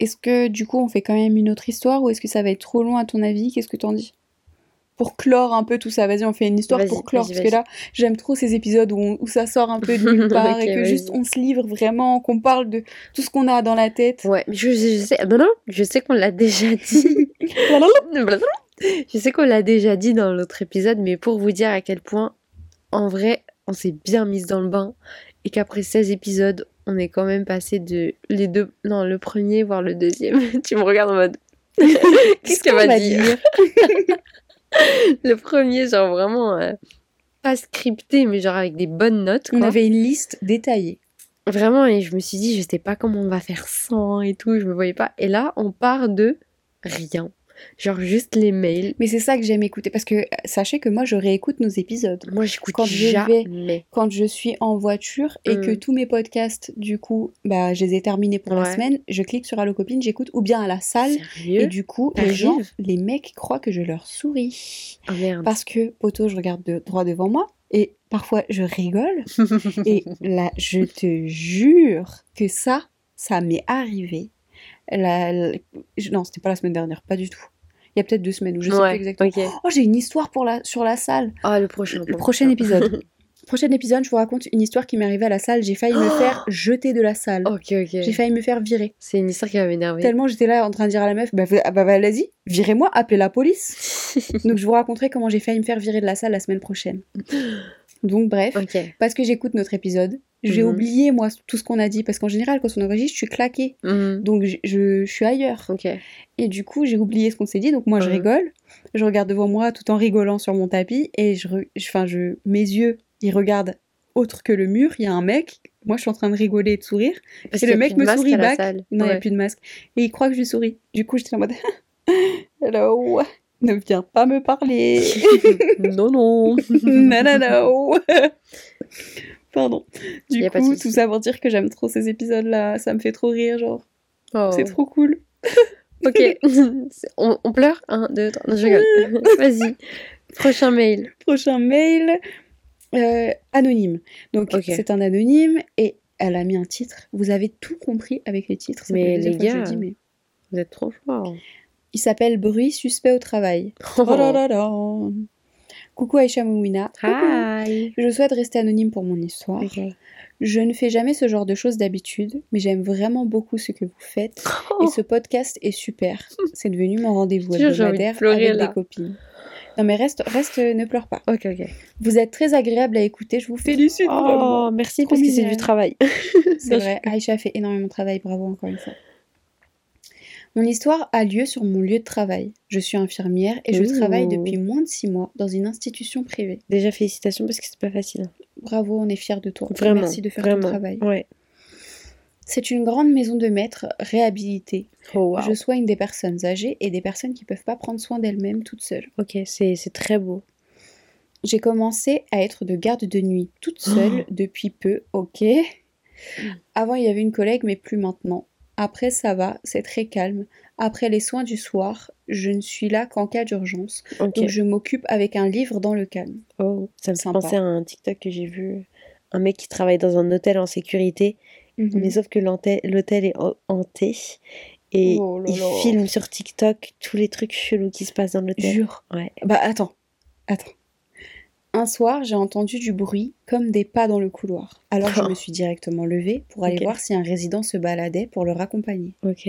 Est-ce que du coup on fait quand même une autre histoire ou est-ce que ça va être trop long à ton avis? Qu'est-ce que t'en dis? Pour clore un peu tout ça, vas-y on fait une histoire pour clore parce que là j'aime trop ces épisodes où, on- où ça sort un peu de nulle part et que juste on se livre vraiment, qu'on parle de tout ce qu'on a dans la tête. Ouais, mais je, je sais. Non, non, je sais qu'on l'a déjà dit. je sais qu'on l'a déjà dit dans l'autre épisode, mais pour vous dire à quel point, en vrai, on s'est bien mise dans le bain et qu'après 16 épisodes, on est quand même passé de les deux. Non, le premier, voire le deuxième. tu me regardes en mode. Qu'est-ce qu'elle va dire? Le premier, genre vraiment. euh, pas scripté, mais genre avec des bonnes notes. On quoi. avait une liste détaillée. Vraiment, et je me suis dit, je sais pas comment on va faire sans et tout, je me voyais pas. Et là, on part de rien. Genre juste les mails. Mais c'est ça que j'aime écouter parce que euh, sachez que moi je réécoute nos épisodes. Moi, j'écoute Quand je jamais. Quand je suis en voiture et Mm. que tous mes podcasts, du coup, bah, je les ai terminés pour la semaine, je clique sur Allo Copine, j'écoute, ou bien à la salle, Sérieux? Et du coup, les gens, les mecs croient que je leur souris. Oh merde. Parce que, poteau, je regarde de, droit devant moi et parfois je rigole. Et là, je te jure que ça, ça m'est arrivé. La, non, c'était pas la semaine dernière, pas du tout. Il y a peut-être deux semaines où je sais plus exactement. Oh, j'ai une histoire pour la, sur la salle. Ah, le prochain. Le prochain épisode. prochain épisode, je vous raconte une histoire qui m'est arrivée à la salle. J'ai failli me faire jeter de la salle. ok, ok. J'ai failli me faire virer. C'est une histoire qui va m'énerver. Tellement j'étais là en train de dire à la meuf, bah, ah bah vas-y, virez-moi, appelez la police. Donc je vous raconterai comment j'ai failli me faire virer de la salle la semaine prochaine. Donc bref, parce que j'écoute notre épisode, j'ai Mhm. oublié moi tout ce qu'on a dit parce qu'en général quand on enregistre, je suis claquée. Mhm. Donc je, je- je suis ailleurs. Et du coup, j'ai oublié ce qu'on s'est dit. Donc moi je Mhm. rigole, je regarde devant moi tout en rigolant sur mon tapis et je je- mes yeux, ils regardent autre que le mur, il y a un mec, moi je suis en train de rigoler et de sourire. Parce et le mec me sourit back. Non, il n'y a Ouais. plus de masque. Et il croit que je lui souris. Du coup, j'étais en mode Hello, ne viens pas me parler. non, non. Nanano. Pardon. Du coup, tout ça pour dire que j'aime trop ces épisodes-là. Ça me fait trop rire, genre. Oh. C'est trop cool. Ok. On, on pleure Un, deux, trois. Non, je rigole. Vas-y. Prochain mail. Prochain mail. euh, anonyme. Donc, c'est un anonyme et elle a mis un titre. Vous avez tout compris avec les titres. ça Mais les gars, le dis, mais- Vous êtes trop forts. Il s'appelle Bruit suspect au travail. Oh là là là. Coucou Aïcha Mouina. Hi. Je souhaite rester anonyme pour mon histoire. Je ne fais jamais ce genre de choses d'habitude, mais j'aime vraiment beaucoup ce que vous faites. Oh. Et ce podcast est super. C'est devenu mon rendez-vous hebdomadaire avec là. des copines. Non mais reste, reste, ne pleure pas. Ok, ok. Vous êtes très agréable à écouter, je vous félicite vraiment. Oh, merci Trop parce que c'est du travail. C'est vrai, Aïcha fait énormément de travail, bravo encore une fois. Mon histoire a lieu sur mon lieu de travail. Je suis infirmière et je travaille depuis moins de six mois dans une institution privée. Déjà, félicitations parce que c'est pas facile. Bravo, on est fiers de toi. Vraiment. Merci de faire vraiment. ton travail. Ouais. C'est une grande maison de maître réhabilitée. Oh, wow. Je soigne des personnes âgées et des personnes qui peuvent pas prendre soin d'elles-mêmes toutes seules. Ok, c'est c'est très beau. J'ai commencé à être de garde de nuit toute seule depuis peu, ok. Avant il y avait une collègue mais plus maintenant. Après ça va, c'est très calme. Après les soins du soir, je ne suis là qu'en cas d'urgence. Donc je m'occupe avec un livre dans le calme. Oh, ça me fait penser à un TikTok que j'ai vu. Un mec qui travaille dans un hôtel en sécurité, Mhm. mais sauf que l'hôtel est han- hanté. Et Oh là il filme sur TikTok tous les trucs chelous qui se passent dans l'hôtel. Jure. Ouais. Bah attends, attends. Un soir, j'ai entendu du bruit comme des pas dans le couloir. Alors je me suis directement levée pour aller voir si un résident se baladait pour le raccompagner. Ok.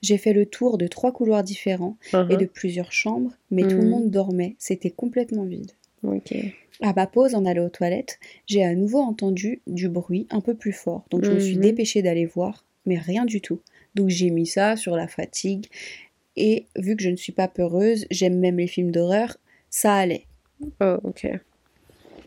J'ai fait le tour de trois couloirs différents et Uh-huh. de plusieurs chambres, mais tout le Mhm. monde dormait, c'était complètement vide. Ok. À ma pause en allant aux toilettes, j'ai à nouveau entendu du bruit un peu plus fort, donc je me suis Mhm. dépêchée d'aller voir, mais rien du tout. Donc j'ai mis ça sur la fatigue, et vu que je ne suis pas peureuse, j'aime même les films d'horreur, ça allait. Oh, ok.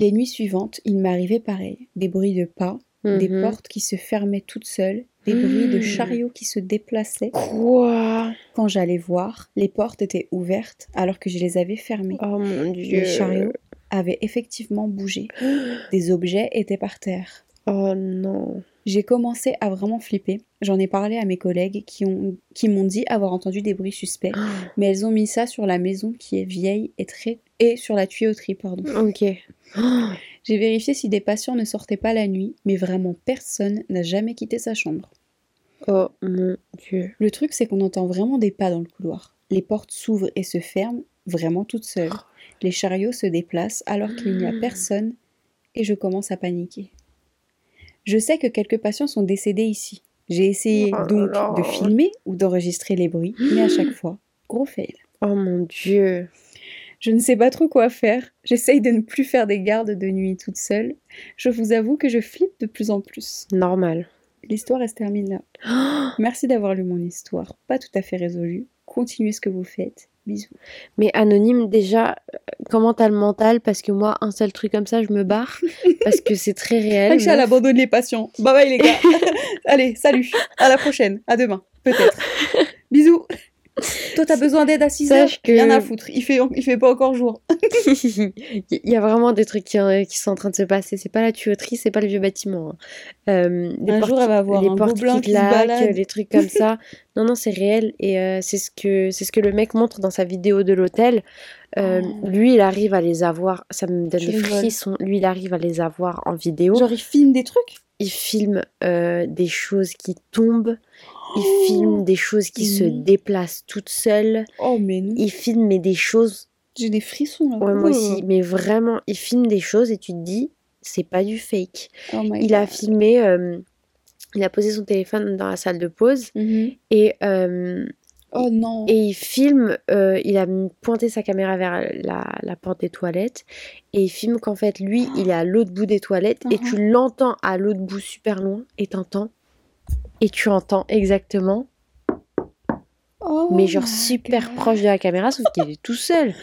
Les nuits suivantes, il m'arrivait pareil, des bruits de pas, des Mhm. portes qui se fermaient toutes seules, des bruits de Mhm. chariots qui se déplaçaient. Quoi? Quand j'allais voir, les portes étaient ouvertes alors que je les avais fermées. Oh mon dieu. Les chariots avaient effectivement bougé. Des objets étaient par terre. Oh non. J'ai commencé à vraiment flipper. J'en ai parlé à mes collègues qui ont qui m'ont dit avoir entendu des bruits suspects, mais elles ont mis ça sur la maison qui est vieille et très et sur la tuyauterie pardon. Ok. J'ai vérifié si des patients ne sortaient pas la nuit, mais vraiment personne n'a jamais quitté sa chambre. Oh mon dieu. Le truc c'est qu'on entend vraiment des pas dans le couloir. Les portes s'ouvrent et se ferment vraiment toutes seules. Les chariots se déplacent alors qu'il n'y a personne et je commence à paniquer. Je sais que quelques patients sont décédés ici. J'ai essayé Oh donc là. de filmer ou d'enregistrer les bruits, mais à chaque fois, gros fail. Oh mon dieu. Je ne sais pas trop quoi faire. J'essaye de ne plus faire des gardes de nuit toute seule. Je vous avoue que je flippe de plus en plus. Normal. L'histoire elle se termine là. Merci d'avoir lu mon histoire, pas tout à fait résolue. Continuez ce que vous faites. Bisous. Mais anonyme, déjà, euh, comment t'as le mental? Parce que moi, un seul truc comme ça, je me barre. parce que c'est très réel. Meuf. abandonne les patients. Bye bye les gars. Allez, salut. À la prochaine. À demain. Peut-être. Bisous. Toi, t'as besoin d'aide à 6 heures que- Rien à foutre. Il fait, il fait pas encore jour. Il y a vraiment des trucs qui, euh, qui sont en train de se passer. C'est pas la tuyauterie, c'est pas le vieux bâtiment. hein. Euh, les Un portes jour, elle va avoir les un portes qui claquent, les trucs comme ça. Non, non, c'est réel. Et euh, c'est ce que c'est ce que le mec montre dans sa vidéo de l'hôtel. Euh, Oh. Lui, il arrive à les avoir. Ça me donne Je des frissons. Lui, il arrive à les avoir en vidéo. Genre, il filme des trucs? Il filme euh, des choses qui tombent, il filme des choses qui se déplacent toutes seules, Oh, mais non. il filme mais des choses, J'ai des frissons là. ouais, moi Oh. aussi, mais vraiment, il filme des choses et tu te dis, c'est pas du fake. Oh my Il a God. filmé, euh, il a posé son téléphone dans la salle de pause Mhm. et, euh, Oh non. et il filme, euh, il a pointé sa caméra vers la, la porte des toilettes et il filme qu'en fait lui il est à l'autre bout des toilettes et Mhm. tu l'entends à l'autre bout super loin et t'entends et tu entends exactement Oh mais genre my super God. proche de la caméra sauf qu'il est tout seul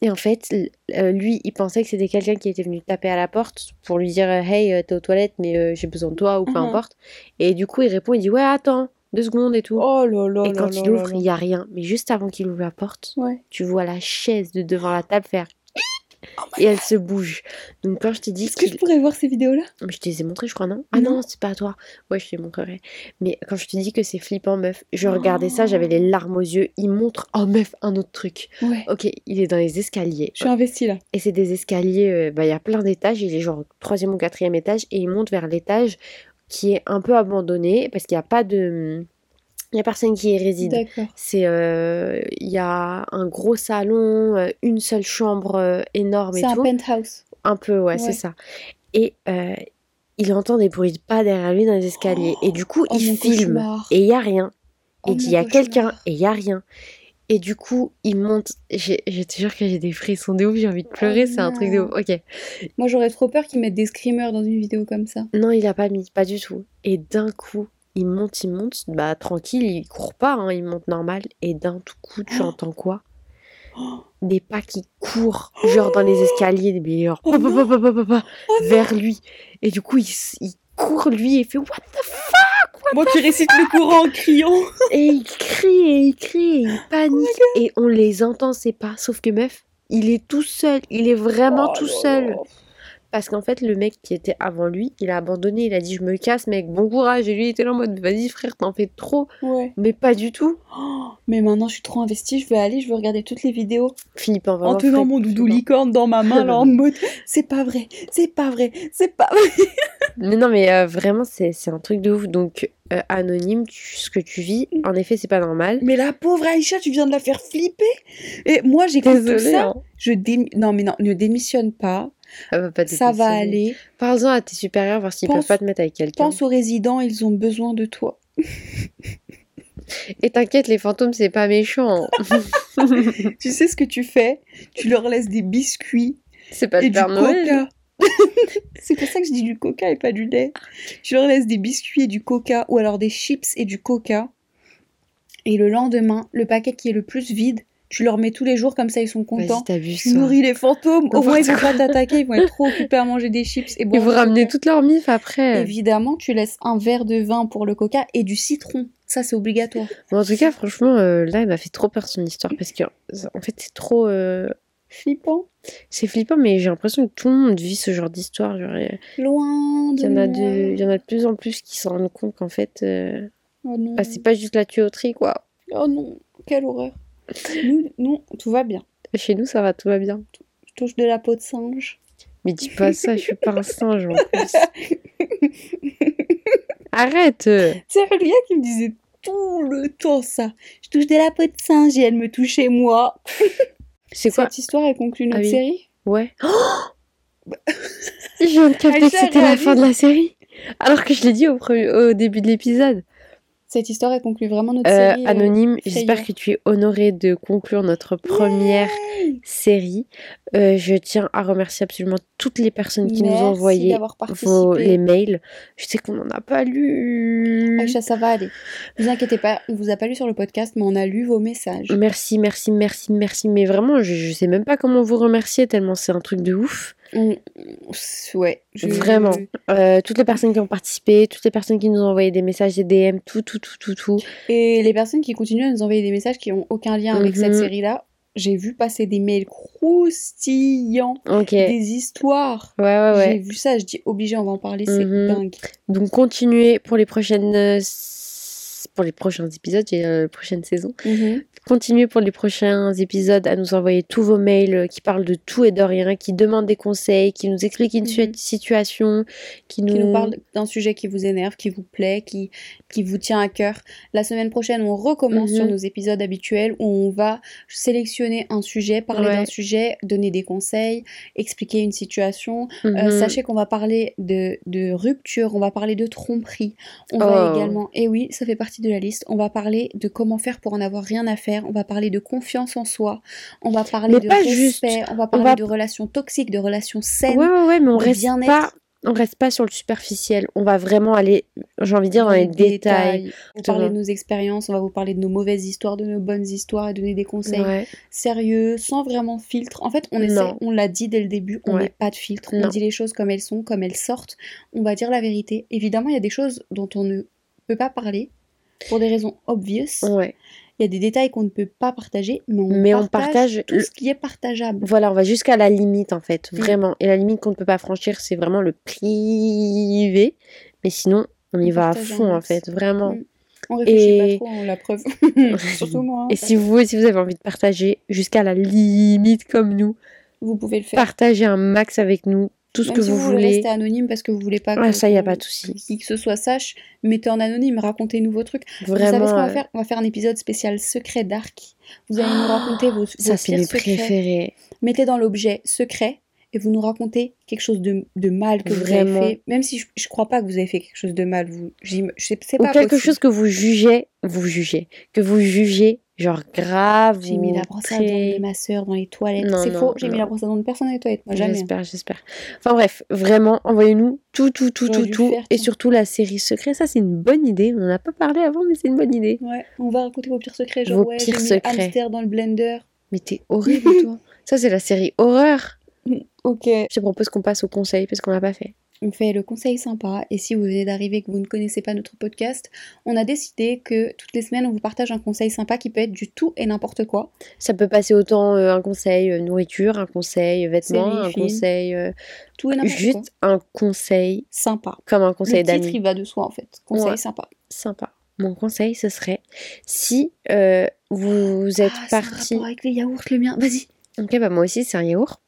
et en fait euh, lui il pensait que c'était quelqu'un qui était venu taper à la porte pour lui dire euh, hey euh, t'es aux toilettes mais euh, j'ai besoin de toi ou peu Mhm. importe et du coup il répond il dit ouais attends deux secondes et tout Oh là là et quand là il ouvre il y a rien mais juste avant qu'il ouvre la porte. Ouais. tu vois la chaise de devant la table faire Oh et elle se bouge. Donc quand je t'ai dit Est-ce que je pourrais voir ces vidéos-là? Mais je te les ai montrées, je crois, non? Ah Non. non, c'est pas à toi. Ouais, je te les montrerai. Mais quand je te dis que c'est flippant, meuf, je regardais ça, j'avais les larmes aux yeux. Il montre, oh meuf, un autre truc. Ouais. Ok, il est dans les escaliers. Je suis investie là. Et c'est des escaliers, euh, bah, il y a plein d'étages. Il est genre au troisième ou quatrième étage. Et il monte vers l'étage qui est un peu abandonné parce qu'il n'y a pas de... Il n'y a personne qui y réside. C'est, euh, il y a un gros salon, euh, une seule chambre euh, énorme et C'est un tout. penthouse. Un peu, ouais, Ouais. c'est ça. Et euh, il entend des bruits de pas derrière lui dans les escaliers. et du coup, Oh, il filme. cauchemar. Et il y a rien. Oh, il dit, mon il y a quelqu'un. Et il y a rien. Et du coup, il monte. Je te jure que j'ai des frissons de ouf. J'ai envie de pleurer. c'est un truc de non. ouf. Ok. Moi, j'aurais trop peur qu'ils mettent des screamers dans une vidéo comme ça. Non, il a pas mis. Pas du tout. Et d'un coup, il monte, il monte. Bah, tranquille. Il court pas. hein, il monte normal. Et d'un tout coup, tu Oh. entends quoi? Oh. Des pas qui courent. Genre dans les escaliers. Mais genre, Oh Oh vers lui. Et du coup, il, court lui et fait What the fuck? Moi qui récite le courant en criant. Et il crie et il crie et il Oh panique. et on les entend, ces pas. Sauf que meuf, il est tout seul. Il est vraiment Oh tout seul. Parce qu'en fait, le mec qui était avant lui, il a abandonné. Il a dit Je me casse, mec, bon courage. Et lui, il était là en mode Vas-y, frère, t'en fais trop. Ouais. Mais pas du tout. Oh, mais maintenant, je suis trop investie. Je vais aller, je vais regarder toutes les vidéos. Flippant, vraiment. en tenant mon doudou licorne dans ma main, là, en mode c'est pas vrai, c'est pas vrai, c'est pas vrai. Mais non, mais euh, vraiment, c'est un truc de ouf. Donc, euh, anonyme, tu- ce que tu vis, en effet, c'est pas normal. Mais la pauvre Aïcha, tu viens de la faire flipper. Et moi, j'écoute tout ça. hein. Je démi- Non, mais non, ne démissionne pas. Ça va pas Ça va aller. Parle-en à tes supérieurs, voir s'ils peuvent pas te mettre avec quelqu'un. Pense aux résidents, ils ont besoin de toi. Et t'inquiète, les fantômes, c'est pas méchant. Tu sais ce que tu fais? Tu leur laisses des biscuits c'est pas et du coca. c'est pour ça que je dis du coca et pas du lait. Tu leur laisses des biscuits et du coca, ou alors des chips et du coca. Et le lendemain, le paquet qui est le plus vide, tu leur mets tous les jours, comme ça ils sont contents. T'abuses. Tu toi. nourris les fantômes. Au moins, ils vont pas t'attaquer. Ils vont être trop occupés à manger des chips et Ils boire vous coca. toute leur mif après. Évidemment, tu laisses un verre de vin pour le coca et du citron. Ça, c'est obligatoire. En tout cas, franchement, euh, là, elle m'a fait trop peur son histoire parce que, en fait, c'est trop. euh, Flippant. C'est flippant, mais j'ai l'impression que tout le monde vit ce genre d'histoire. Genre, il Loin de y en a de, il y en a de plus en plus qui s'en rendent compte qu'en fait, euh, Oh bah, c'est pas juste la tuyauterie, quoi. Oh non, quelle horreur. Nous, nous, tout va bien. Chez nous, ça va, tout va bien. Je touche de la peau de singe. Mais dis pas ça, je suis pas un singe en plus. Arrête. C'est Julia qui me disait tout le temps ça. Je touche de la peau de singe et elle me touchait moi. C'est quoi Cette histoire, elle conclut notre Ah oui. série Ouais. je viens de capter que c'était la fin de la série. Alors que je l'ai dit au, premier- au début de l'épisode. Cette histoire, elle conclut vraiment notre Euh, série. euh, anonyme, j'espère que tu es honoré de conclure notre première série. Euh, je tiens à remercier absolument toutes les personnes qui nous ont envoyé vos, les mails. Je sais qu'on n'en a pas lu. Aïcha, ça va aller. Ne vous inquiétez pas, on vous a pas lu sur le podcast, mais on a lu vos messages. Merci, merci, merci, merci. Mais vraiment, je, je sais même pas comment vous remercier tellement c'est un truc de ouf. Ouais. je- Vraiment. Euh, toutes les personnes qui ont participé, toutes les personnes qui nous ont envoyé des messages, des DM, tout, tout, tout, tout, tout. Et les personnes qui continuent à nous envoyer des messages qui ont aucun lien avec cette Mhm. série-là, j'ai vu passer des mails croustillants, des histoires. Ouais, ouais, J'ai ouais. vu ça, je dis obligé, on va en parler, c'est Mhm. dingue. Donc continuez pour les prochaines euh, pour les prochains épisodes et la prochaine saison. Mhm. Continuez pour les prochains épisodes à nous envoyer tous vos mails euh, qui parlent de tout et de rien, qui demandent des conseils, qui nous expliquent une Mhm. situation, qui nous... Qui nous parle d'un sujet qui vous énerve, qui vous plaît, qui, qui vous tient à cœur. La semaine prochaine, on recommence Mhm. sur nos épisodes habituels où on va sélectionner un sujet, parler Ouais. d'un sujet, donner des conseils, expliquer une situation. Euh, Mhm. sachez qu'on va parler de, de rupture, on va parler de tromperie, on va Oh. également, et oui, ça fait partie de la liste, on va parler de comment faire pour en avoir rien à faire, on va parler de confiance en soi, on va parler Mais de respect, juste. on va parler va- de relations toxiques, de relations saines. Ouais, ouais, ouais, mais on reste pas... On reste pas sur le superficiel. On va vraiment aller, j'ai envie de dire, dans les détails. On va parler de nos expériences, on va vous parler de nos mauvaises histoires, de nos bonnes histoires et donner des conseils Ouais. sérieux, sans vraiment filtre. En fait, on essaie, Non. on l'a dit dès le début, on Ouais. met pas de filtre. Non. On dit les choses comme elles sont, comme elles sortent. On va dire la vérité. Évidemment, il y a des choses dont on ne peut pas parler pour des raisons obvious. Ouais. Il y a des détails qu'on ne peut pas partager, mais on, Mais on partage, tout le- ce qui est partageable. Voilà, on va jusqu'à la limite en fait, Mm. vraiment. Et la limite qu'on ne peut pas franchir, c'est vraiment le privé. Mais sinon, on y On va à fond en fait, vraiment. Mm. On réfléchit Et- pas trop, on la preuve. Surtout moi. hein. Et si vous, si vous avez envie de partager jusqu'à la limite comme nous, Vous pouvez le faire. partagez un max avec nous tout ce Même que si vous, vous voulez rester anonyme parce que vous voulez pas que ça, y a pas de souci. qui que ce soit sache, mettez en anonyme, racontez-nous vos trucs. vous savez Vraiment, ce qu'on va euh, faire? On va faire un épisode spécial secret dark. Vous allez nous raconter vos, vos ça c'est pires mes secrets. préférés. Mettez dans l'objet secret et vous nous racontez quelque chose de, de mal que Vraiment. vous avez fait. Même si je, je crois pas que vous avez fait quelque chose de mal, vous, je sais- c'est Ou pas quelque possible. chose que vous jugez, vous jugez, que vous jugez, genre grave J'ai mis la brosse à dents de ma soeur dans les toilettes. Non, C'est faux, j'ai mis la brosse à dents de personne dans les toilettes. Moi, jamais. J'espère, j'espère. Enfin bref, vraiment, envoyez-nous tout, tout, tout, tout, tout. Et surtout la série secret, ça c'est une bonne idée. On n'en a pas parlé avant, mais c'est une bonne idée. Ouais, on va raconter vos pires secrets. Genre, Vos ouais, pires j'ai mis secrets. hamster dans le blender. Mais t'es horrible, toi. Ça c'est la série horreur. Ok. Je te propose qu'on passe au conseil parce qu'on l'a pas fait. On fait le conseil sympa et si vous venez d'arriver et que vous ne connaissez pas notre podcast, on a décidé que toutes les semaines on vous partage un conseil sympa qui peut être du tout et n'importe quoi. Ça peut passer autant euh, un conseil euh, nourriture, un conseil vêtements, Série, un film. conseil. euh, Tout et n'importe quoi. juste un conseil Sympa. comme un Le conseil titre d'amis. il va de soi en fait. Conseil Ouais. sympa. Sympa. Mon conseil, ce serait si euh, vous êtes Ah, c'est un parti. avec les yaourts le mien. Vas-y. Ok, bah moi aussi, c'est un yaourt.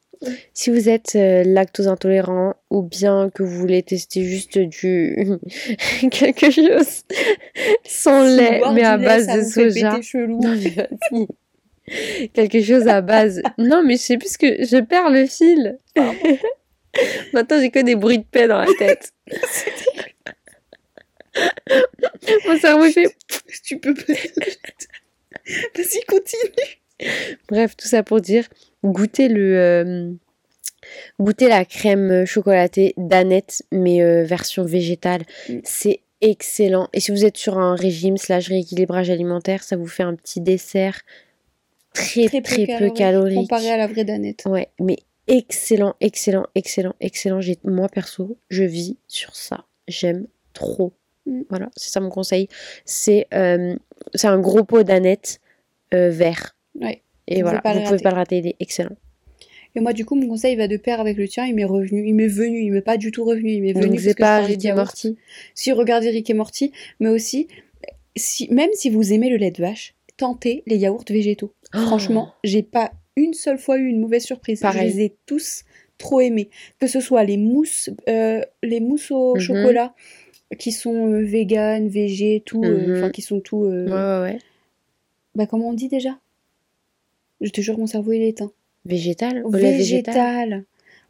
Si vous êtes euh, lactose intolérant ou bien que vous voulez tester juste du quelque chose sans lait mais à lait, base ça de vous soja. chelou. Non mais vas-y. quelque chose à base. Non mais je sais plus ce que je perds le fil. Maintenant j'ai que des bruits de paix dans la tête. Mon cerveau fait. tu peux pas. Vas-y, continue. Bref, tout ça pour dire, goûtez le, euh, la crème chocolatée d'Annette, mais euh, version végétale. Mm. C'est excellent. Et si vous êtes sur un régime slash rééquilibrage alimentaire, ça vous fait un petit dessert très très, peu calorique. Comparé à la vraie danette. Ouais, mais excellent, excellent, excellent, excellent. J'ai, moi perso, je vis sur ça. J'aime trop. Mm. Voilà, c'est ça mon conseil. C'est, euh, c'est un gros pot d'Annette euh, vert. Ouais. Et voilà, vous le pouvez pas le rater, il est excellent. Et moi, du coup, mon conseil va de pair avec le tien. Il m'est revenu. Il m'est venu. Il m'est pas du tout revenu. Il m'est venu. Donc pas Rick et. Morty. Si regardez Rick et Morty, mais aussi, si, même si vous aimez le lait de vache, tentez les yaourts végétaux. Franchement, j'ai pas une seule fois eu une mauvaise surprise. Oh. Pareil. Je les ai tous trop aimés. Que ce soit les mousses, euh, les mousses au Mhm. chocolat qui sont euh, vegan, végé, tout, euh, Mhm. enfin qui sont tout. euh, Ouais, ouais, ouais. Bah comment on dit déjà? Je te jure, mon cerveau il est éteint. Végétal végétal Végétal.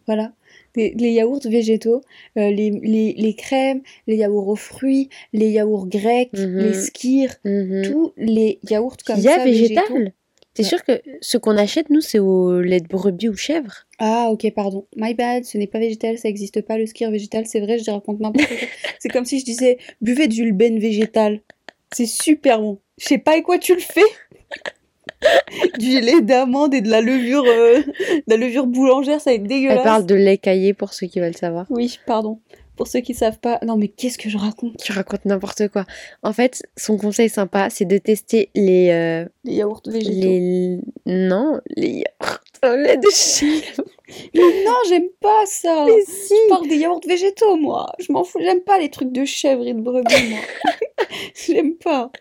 Voilà. Les, les yaourts végétaux, euh, les, les, les crèmes, les yaourts aux fruits, les yaourts grecs, Mhm. les skirs, Mhm. tous les yaourts comme Il y a ça. végétal. T'es Ouais. sûr que ce qu'on achète, nous, c'est au lait de brebis ou chèvre? Ah ok, pardon. My bad, ce n'est pas végétal, ça n'existe pas le skir végétal, c'est vrai, je raconte n'importe quoi. c'est comme si je disais, buvez du ben végétal. C'est super bon. Je sais pas avec quoi tu le fais. du lait d'amande et de la levure, euh, de la levure boulangère, ça va être dégueulasse. Elle parle de lait caillé pour ceux qui veulent savoir. Oui, pardon. Pour ceux qui savent pas. Non, mais qu'est-ce que je raconte? Tu racontes n'importe quoi. En fait, son conseil sympa, c'est de tester les, euh, Les yaourts végétaux. les... Non, les yaourts au lait de chèvre. Mais non, j'aime pas ça. Mais si Je parle des yaourts végétaux, moi. Je m'en fous. J'aime pas les trucs de chèvre et de brebis, moi. j'aime pas.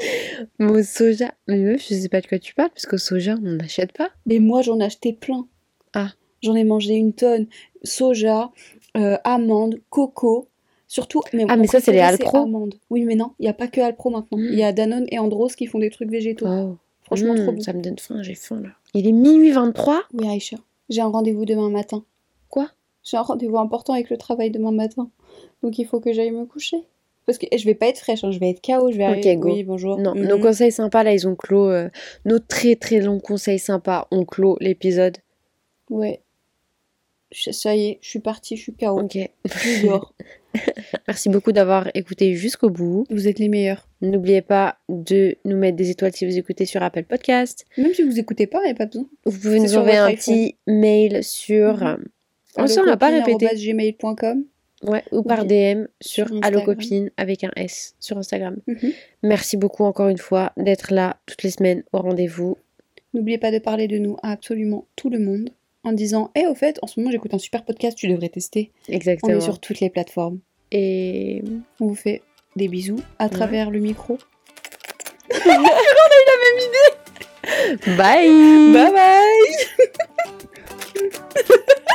Au soja, mais meuf, je sais pas de quoi tu parles, parce qu'au soja, on n'achète pas. Mais moi, j'en ai acheté plein. Ah. J'en ai mangé une tonne. Soja, euh, amandes, coco. Surtout. Mais Ah, mon mais ça, c'est les Alpro. amandes. Oui, mais non, il n'y a pas que Alpro maintenant. Il y a Danone et Andros qui font des trucs végétaux. Oh. Franchement, Mm, trop bon. Ça me donne faim, j'ai faim là. Il est minuit 23 Oui, Aïcha. J'ai un rendez-vous demain matin. Quoi? J'ai un rendez-vous important avec le travail demain matin. Donc il faut que j'aille me coucher. Parce que eh, je vais pas être fraîche, hein, je vais être KO. Je vais Ok, arriver. go. Oui, bonjour. Non, Mhm. nos conseils sympas là, ils ont clos. euh, nos très très longs conseils sympas ont clos l'épisode. Ouais. Ça y est, je suis partie, je suis KO. Ok. Je dors. Merci beaucoup d'avoir écouté jusqu'au bout. Vous êtes les meilleurs. N'oubliez pas de nous mettre des étoiles si vous écoutez sur Apple Podcast. Même si vous écoutez pas, il n'y a pas besoin. Vous pouvez nous envoyer un petit mail sur. Oh, ça, on l'a pas répété. gmail.com. Ouais, ou par. DM sur Sur allocopine avec un S sur Instagram. Mhm. Merci beaucoup encore une fois d'être là toutes les semaines au rendez-vous. N'oubliez pas de parler de nous à absolument tout le monde en disant Eh, au fait, en ce moment j'écoute un super podcast, tu devrais tester. On Exactement. est sur toutes les plateformes. Et On vous fait des bisous à travers le micro. bye Bye bye